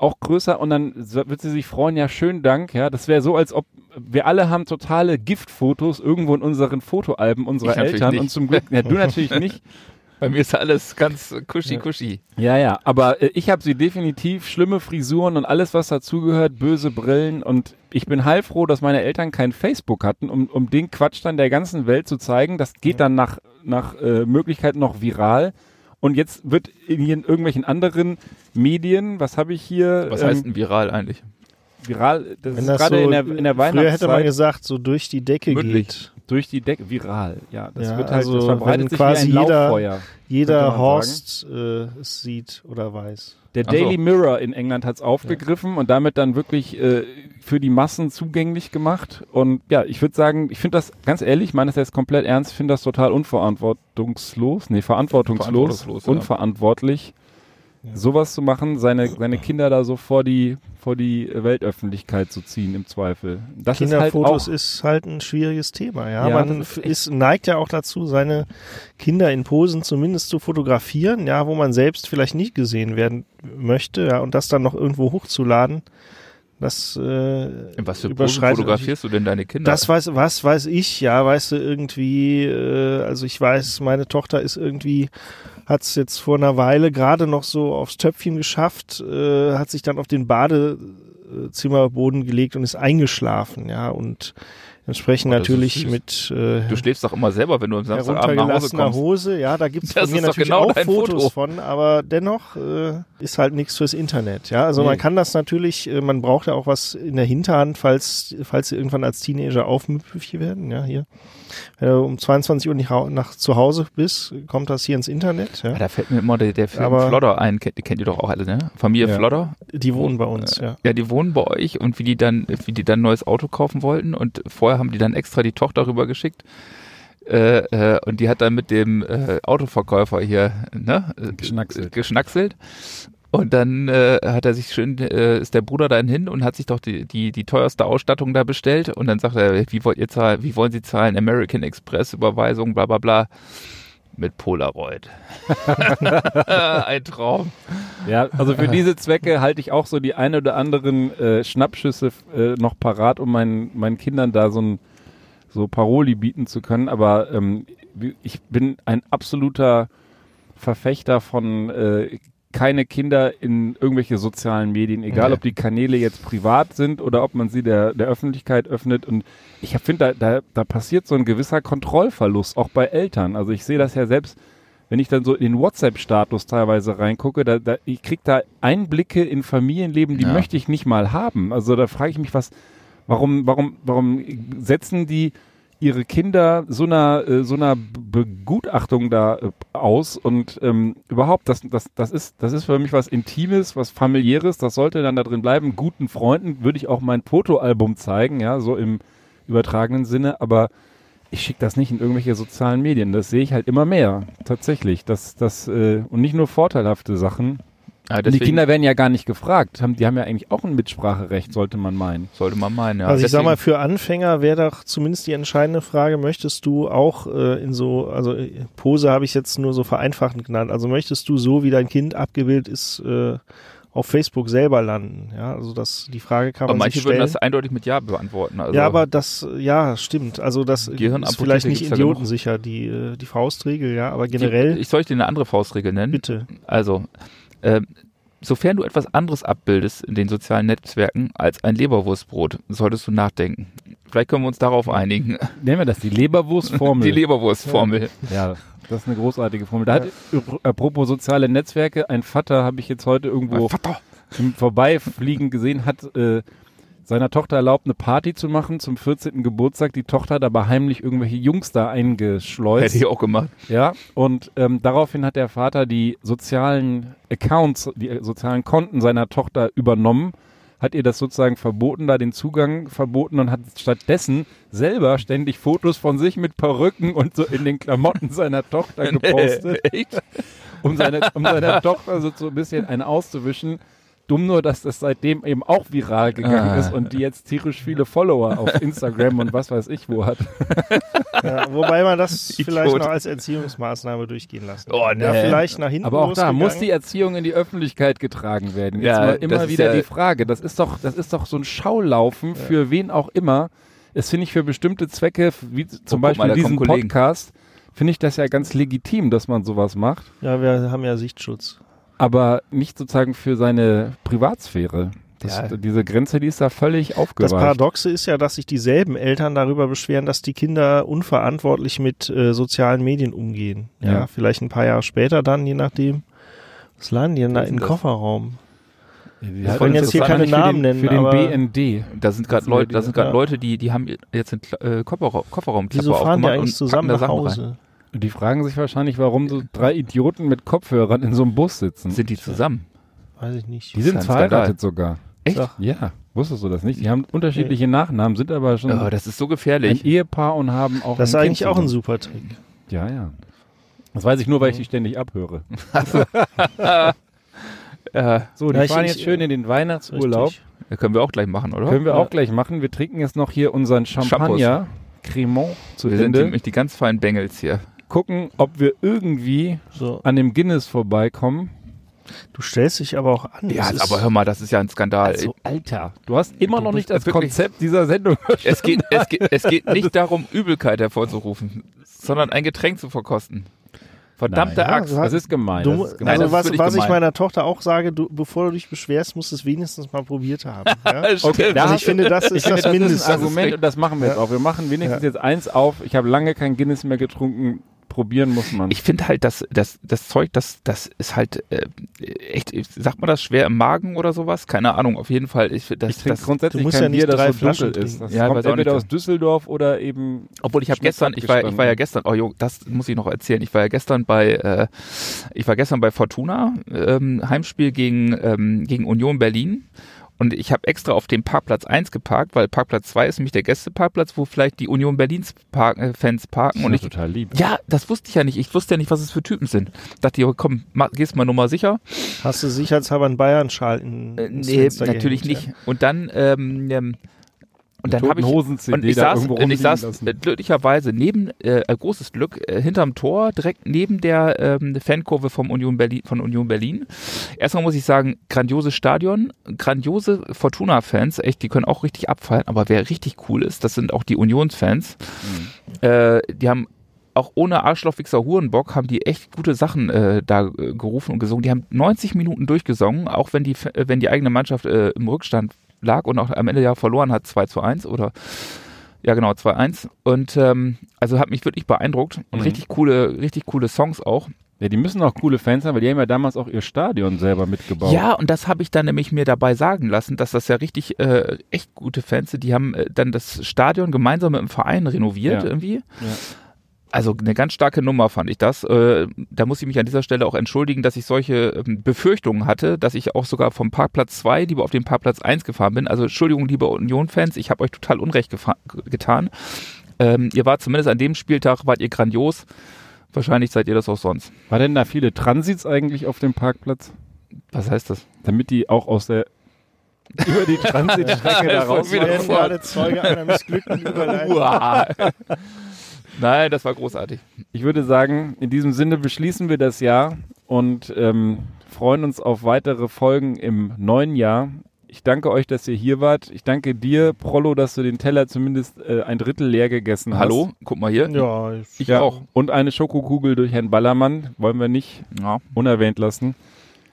auch größer und dann wird sie sich freuen, ja, schönen Dank, ja. Das wäre so, als ob wir alle haben totale Giftfotos irgendwo in unseren Fotoalben unserer Ich Eltern und zum Glück, ja, du natürlich nicht. [LAUGHS] Bei mir ist alles ganz kuschi kuschi. Ja, ja, aber äh, ich habe sie definitiv schlimme Frisuren und alles, was dazugehört, böse Brillen und ich bin heilfroh, dass meine Eltern kein Facebook hatten, um, um den Quatsch dann der ganzen Welt zu zeigen. Das geht dann nach, nach äh, Möglichkeit noch viral. Und jetzt wird in, in irgendwelchen anderen Medien, was habe ich hier? Was ähm, heißt denn viral eigentlich? viral? Das Wenn ist das gerade so, in der, in der früher hätte man Weihnachtszeit gesagt, so durch die Decke Mündlich. geht. durch die Decke viral. Ja, das Ja, wird halt, also das verbreitet wenn sich quasi wie ein jeder- Lauffeuer. jeder man Horst äh, es sieht oder weiß. Der Ach so. Daily Mirror in England hat es aufgegriffen und damit dann wirklich äh, für die Massen zugänglich gemacht. Und ja, ich würde sagen, ich finde das ganz ehrlich, ich meine das jetzt komplett ernst, ich finde das total unverantwortungslos, nee, verantwortungslos, Verantwortungslos, ja. unverantwortlich, sowas zu machen, seine, seine Kinder da so vor die, vor die Weltöffentlichkeit zu ziehen, im Zweifel. Das ist halt Kinderfotos ist halt ein schwieriges Thema. Ja, Ja, man ist, neigt ja auch dazu, seine Kinder in Posen zumindest zu fotografieren, ja, wo man selbst vielleicht nicht gesehen werden möchte, ja, und das dann noch irgendwo hochzuladen. Das äh, In was für überschreitet fotografierst du denn deine Kinder? Das weiß, was weiß ich, ja, weißt du, irgendwie, äh, also ich weiß, meine Tochter ist irgendwie, hat es jetzt vor einer Weile gerade noch so aufs Töpfchen geschafft, äh, hat sich dann auf den Badezimmerboden gelegt und ist eingeschlafen, ja, und entsprechend Oh, natürlich mit äh, du schläfst doch immer selber, wenn du am Samstagabend nach Hause kommst. Hose, ja, da gibt's von mir natürlich genau auch Fotos Foto. von, aber dennoch äh, ist halt nichts fürs Internet, ja. Also Nee. man kann das natürlich, äh, man braucht ja auch was in der Hinterhand, falls, falls sie irgendwann als Teenager aufmüpfig werden, ja, hier. Wenn du um 22 Uhr nicht nach zu Hause bist, kommt das hier ins Internet, ja. Ah, da fällt mir immer der, der Film Aber- Flodder ein, kennt, kennt ihr doch auch alle, ne? Familie Ja. Flodder. Die wohnen bei uns, ja. Ja, die wohnen bei euch und wie die dann, wie die dann ein neues Auto kaufen wollten und vorher haben die dann extra die Tochter rüber geschickt. Äh, äh, und die hat dann mit dem äh, Autoverkäufer hier ne, äh, Geschnackselt. geschnackselt. Und dann äh, hat er sich schön, äh, ist der Bruder dann hin und hat sich doch die, die, die teuerste Ausstattung da bestellt. Und dann sagt er, wie wollt ihr zahlen, wie wollen Sie zahlen? American Express Überweisung, bla bla bla. Mit Polaroid. [LAUGHS] Ein Traum. Ja, also für diese Zwecke halte ich auch so die ein oder anderen äh, Schnappschüsse äh, noch parat, um meinen, meinen Kindern da so ein so Paroli bieten zu können. Aber ähm, ich bin ein absoluter Verfechter von äh, keine Kinder in irgendwelche sozialen Medien, egal Nee. ob die Kanäle jetzt privat sind oder ob man sie der, der Öffentlichkeit öffnet. Und ich finde, da, da, da passiert so ein gewisser Kontrollverlust, auch bei Eltern. Also ich sehe das ja selbst, wenn ich dann so in den WhatsApp-Status teilweise reingucke, da, da, ich kriege da Einblicke in Familienleben, die Ja. möchte ich nicht mal haben. Also da frage ich mich, was, warum, warum, warum setzen die ihre Kinder so einer, äh, so einer Be- Begutachtung da äh, aus und ähm, überhaupt, das, das, das, ist, das ist für mich was Intimes, was Familiäres, das sollte dann da drin bleiben. Guten Freunden würde ich auch mein Fotoalbum zeigen, ja, so im übertragenen Sinne, aber ich schicke das nicht in irgendwelche sozialen Medien. Das sehe ich halt immer mehr, tatsächlich. Das, das, äh, und nicht nur vorteilhafte Sachen. Ja, Und die Kinder werden ja gar nicht gefragt. Haben, die haben ja eigentlich auch ein Mitspracherecht, sollte man meinen. sollte man meinen, ja. also ich sag mal, für Anfänger wäre doch zumindest die entscheidende Frage, möchtest du auch äh, in so, also äh, Pose habe ich jetzt nur so vereinfachend genannt, also möchtest du so, wie dein Kind abgebildet ist, äh, auf Facebook selber landen? Ja, also das, die Frage kann aber man manche sich würden stellen. das eindeutig mit Ja beantworten. Also, ja, aber das, ja, stimmt. Also das ist vielleicht nicht idiotensicher, die, äh, die Faustregel, ja, aber die, generell, ich soll ich dir eine andere Faustregel nennen? bitte. Also, ähm, sofern du etwas anderes abbildest in den sozialen Netzwerken als ein Leberwurstbrot, solltest du nachdenken. Vielleicht können wir uns darauf einigen. Nennen wir das die Leberwurstformel. [LAUGHS] Die Leberwurstformel. Ja, das ist eine großartige Formel. Da hat, apropos soziale Netzwerke, ein Vater habe ich jetzt heute irgendwo im Vorbeifliegen gesehen, hat äh, seiner Tochter erlaubt, eine Party zu machen zum 14. Geburtstag. Die Tochter hat aber heimlich irgendwelche Jungs da eingeschleust. Hätte ich auch gemacht. Ja, und ähm, daraufhin hat der Vater die sozialen Accounts, die äh, sozialen Konten seiner Tochter übernommen, hat ihr das sozusagen verboten, da den Zugang verboten und hat stattdessen selber ständig Fotos von sich mit Perücken und so in den Klamotten [LAUGHS] seiner Tochter gepostet, um, seine, um seiner Tochter so, so ein bisschen einen auszuwischen. Dumm nur, dass das seitdem eben auch viral gegangen Ah. ist und die jetzt tierisch viele Follower auf Instagram und was weiß ich wo hat. [LAUGHS] Ja, wobei man das Idiot. vielleicht noch als Erziehungsmaßnahme durchgehen lassen Oh, kann. nee. Ja, vielleicht nach hinten Aber auch da muss die Erziehung in die Öffentlichkeit getragen werden. Jetzt Ja, mal immer wieder ja- die Frage. Das ist doch, das ist doch so ein Schaulaufen für wen auch immer. Es finde ich für bestimmte Zwecke, wie zum Oh, Beispiel mal, diesen. Podcast, finde ich das ja ganz legitim, dass man sowas macht. Ja, wir haben ja Sichtschutz. Aber nicht sozusagen für seine Privatsphäre. Das, Ja. Diese Grenze, die ist da völlig Das aufgeweicht. Paradoxe ist ja, dass sich dieselben Eltern darüber beschweren, dass die Kinder unverantwortlich mit äh, sozialen Medien umgehen. Ja, Ja. vielleicht ein paar Jahre später dann, je nachdem. Was laden die denn da den das? Kofferraum? Wir hatten wollen jetzt hier das keine den, Namen nennen, Für den aber- BND. Da sind gerade Das Leute, die- da sind gerade ja. Leute, die, die haben jetzt Kla- äh, Kofferraum, Kofferraum Wieso fahren die eigentlich zusammen nach Sachen Hause? Rein. Und die fragen sich wahrscheinlich, warum so drei Idioten mit Kopfhörern in so einem Bus sitzen. Sind die zusammen? Weiß ich nicht. Die sind ein verheiratet sogar. Echt? Ja, wusstest du das nicht? Die haben unterschiedliche Nachnamen, sind aber schon Oh, das ist so ein gefährlich. Ehepaar und haben auch Das ist ein eigentlich kind auch ein super Trick. Ja, ja. Das weiß ich nur, weil ich die ständig abhöre. [LAUGHS] Äh, So, die Ja, fahren ich- jetzt schön in den Weihnachtsurlaub. Richtig. das können wir auch gleich machen, oder? Können wir Ja. auch gleich machen. Wir trinken jetzt noch hier unseren Champagner Cremant zu wir sind Ende. nämlich die ganz feinen Bengels hier. Gucken, ob wir irgendwie So. an dem Guinness vorbeikommen. Du stellst dich aber auch an. Ja, aber hör mal, das ist ja ein Skandal. Also, Alter, du hast immer Du noch nicht das wirklich- Konzept dieser Sendung. [LAUGHS] es, geht, es, geht, es geht nicht darum, Übelkeit hervorzurufen, sondern ein Getränk zu verkosten. Verdammte Nein, Axt. Das ist gemein. Du, das ist gemein. Nein, also was, was ich gemein. meiner Tochter auch sage, du, bevor du dich beschwerst, musst du es wenigstens mal probiert haben. [LAUGHS] Ja? Okay, Also ich finde, das ist ich das das Mindeste. ist ein Argument und das machen wir jetzt Ja. auch. Wir machen wenigstens Ja. jetzt eins auf. Ich habe lange kein Guinness mehr getrunken. Probieren muss man. Ich finde halt, dass das, das Zeug, das, das ist halt äh, echt, sagt man das schwer im Magen oder sowas? Keine Ahnung, auf jeden Fall. Ich, das, ich trinke das, grundsätzlich Du musst kein ja nicht Bier, das drei so Flaschen ist. Das Ja, ich kommt entweder aus Düsseldorf oder eben obwohl ich habe gestern, ich war, ich war ja gestern, oh jo, das muss ich noch erzählen. Ich war ja gestern bei, äh, ich war gestern bei Fortuna, ähm, Heimspiel gegen, ähm, gegen Union Berlin. Und ich habe extra auf dem Parkplatz 1 geparkt, weil Parkplatz 2 ist nämlich der Gästeparkplatz, wo vielleicht die Union Berlins Park, äh, Fans parken. Und ich, total lieb. ja, das wusste ich ja nicht. Ich wusste ja nicht, was es für Typen sind. Dachte ich, oh, komm, gehst mal Nummer sicher. Hast du sicherheitshalber einen Bayern-Schal in, Äh, nee, natürlich gehängt, nicht. Und dann, ähm, ähm, und dann habe ich und ich saß, und ich saß lassen. glücklicherweise neben, äh, äh, großes Glück, äh, hinterm Tor, direkt neben der ähm, Fankurve vom Union Berlin, von Union Berlin. Erstmal muss ich sagen, grandioses Stadion, grandiose Fortuna-Fans, echt, die können auch richtig abfallen, aber wer richtig cool ist, das sind auch die Unions-Fans. Mhm. Äh, die haben auch ohne Arschlochwichser Hurenbock haben die echt gute Sachen äh, da äh, gerufen und gesungen. Die haben 90 Minuten durchgesungen, auch wenn die, äh, wenn die eigene Mannschaft äh, im Rückstand lag und auch am Ende ja verloren hat, 2 zu 1 oder ja genau, 2-1. Und ähm, also hat mich wirklich beeindruckt. Und Mhm. richtig coole, richtig coole Songs auch. Ja, die müssen auch coole Fans haben, weil die haben ja damals auch ihr Stadion selber mitgebaut. Ja, und das habe ich dann nämlich mir dabei sagen lassen, dass das ja richtig äh, echt gute Fans sind. Die haben äh, dann das Stadion gemeinsam mit dem Verein renoviert Ja. irgendwie. Also eine ganz starke Nummer fand ich das. Äh, da muss ich mich an dieser Stelle auch entschuldigen, dass ich solche ähm, Befürchtungen hatte, dass ich auch sogar vom Parkplatz 2 lieber auf den Parkplatz 1 gefahren bin. Also Entschuldigung, liebe Union-Fans, ich habe euch total Unrecht getan. Ähm, ihr wart zumindest an dem Spieltag, wart ihr grandios. Wahrscheinlich seid ihr das auch sonst. War denn da viele Transits eigentlich auf dem Parkplatz? Was heißt das? Damit die auch aus der über die [LAUGHS] Transitstrecke da raus Wir wieder werden gerade Zeuge einer missglückten [LAUGHS] Überleitung. Nein, das war großartig. Ich würde sagen, in diesem Sinne beschließen wir das Jahr und ähm, freuen uns auf weitere Folgen im neuen Jahr. Ich danke euch, dass ihr hier wart. Ich danke dir, Prollo, dass du den Teller zumindest äh, ein Drittel leer gegessen hast. Hallo, guck mal hier. Ja, ich, Ich Ja, auch. Und eine Schokokugel durch Herrn Ballermann wollen wir nicht Ja, unerwähnt lassen.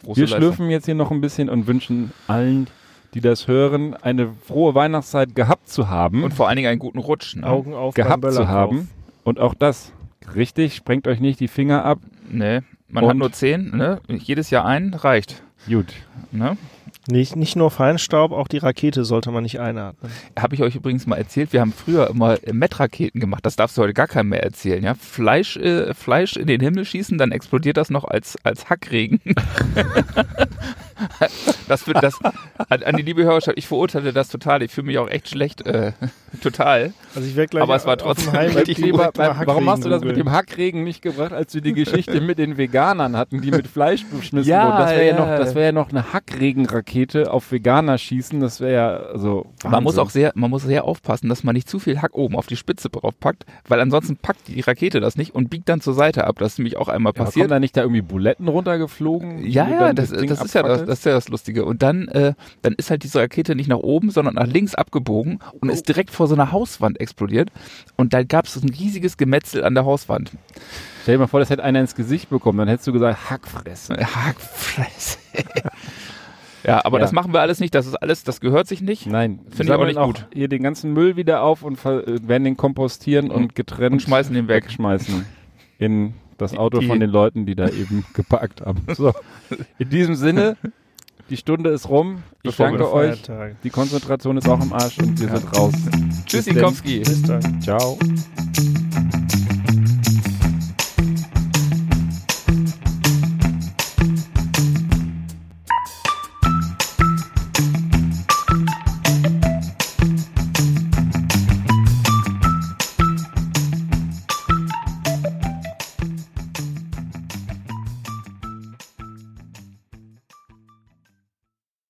große Wir schlürfen jetzt hier noch ein bisschen und wünschen allen, die das hören, eine frohe Weihnachtszeit gehabt zu haben. Und vor allen Dingen einen guten Rutsch. Ne? Augen auf beim gehabt zu haben. Und auch das, richtig, sprengt euch nicht die Finger ab. Nee, man hat Und- nur zehn, ne? Jedes Jahr ein reicht. Gut. Ne? Nicht, nicht nur Feinstaub, auch die Rakete sollte man nicht einatmen. Habe ich euch übrigens mal erzählt, wir haben früher immer Met-Raketen gemacht. Das darfst du heute gar keinem mehr erzählen. Ja? Fleisch, äh, Fleisch in den Himmel schießen, dann explodiert das noch als, als Hackregen. [LAUGHS] [LAUGHS] das wird das an, an die liebe Hörerschaft. Ich verurteile das total. Ich fühle mich auch echt schlecht. Äh, [LAUGHS] total. Also ich werde gleich Aber es war trotzdem richtig Lieber, mal warum hast du das mit dem Hackregen nicht gebracht, als wir die Geschichte mit den Veganern hatten, die mit Fleisch beschmissen Ja, wurden? Das wäre ja. ja. noch, das wäre ja noch eine Hackregenrakete auf Veganer schießen. Das wäre ja also. Man muss Wahnsinn. auch sehr, man muss sehr aufpassen, dass man nicht zu viel Hack oben auf die Spitze drauf packt, weil ansonsten packt die Rakete das nicht und biegt dann zur Seite ab. Das ist nämlich auch einmal Ja, passiert. kommen da nicht da irgendwie Buletten runtergeflogen? Ja, ja, das, das, ist ja das? Das ist ja das Lustige. Und dann, äh, dann ist halt diese Rakete nicht nach oben, sondern nach links abgebogen und ist direkt vor so einer Hauswand explodiert. Und da gab es ein riesiges Gemetzel an der Hauswand. Stell dir mal vor, das hätte einer ins Gesicht bekommen, dann hättest du gesagt, Hackfresse. [LAUGHS] Hackfresse. ja, aber Ja. das machen wir alles nicht. Das ist alles, das gehört sich nicht. Nein, Finde ich auch sammeln nicht gut. Hier den ganzen Müll wieder auf und äh, werden den kompostieren und getrennt Und schmeißen den weg. wegschmeißen in das Auto Die- von den Leuten, die da eben [LAUGHS] geparkt haben. So, in diesem Sinne, die Stunde ist rum. Ich Bevor danke euch. Die Konzentration ist auch im Arsch und wir sind raus. Tschüss. Inkowski. Bis dann. Ciao.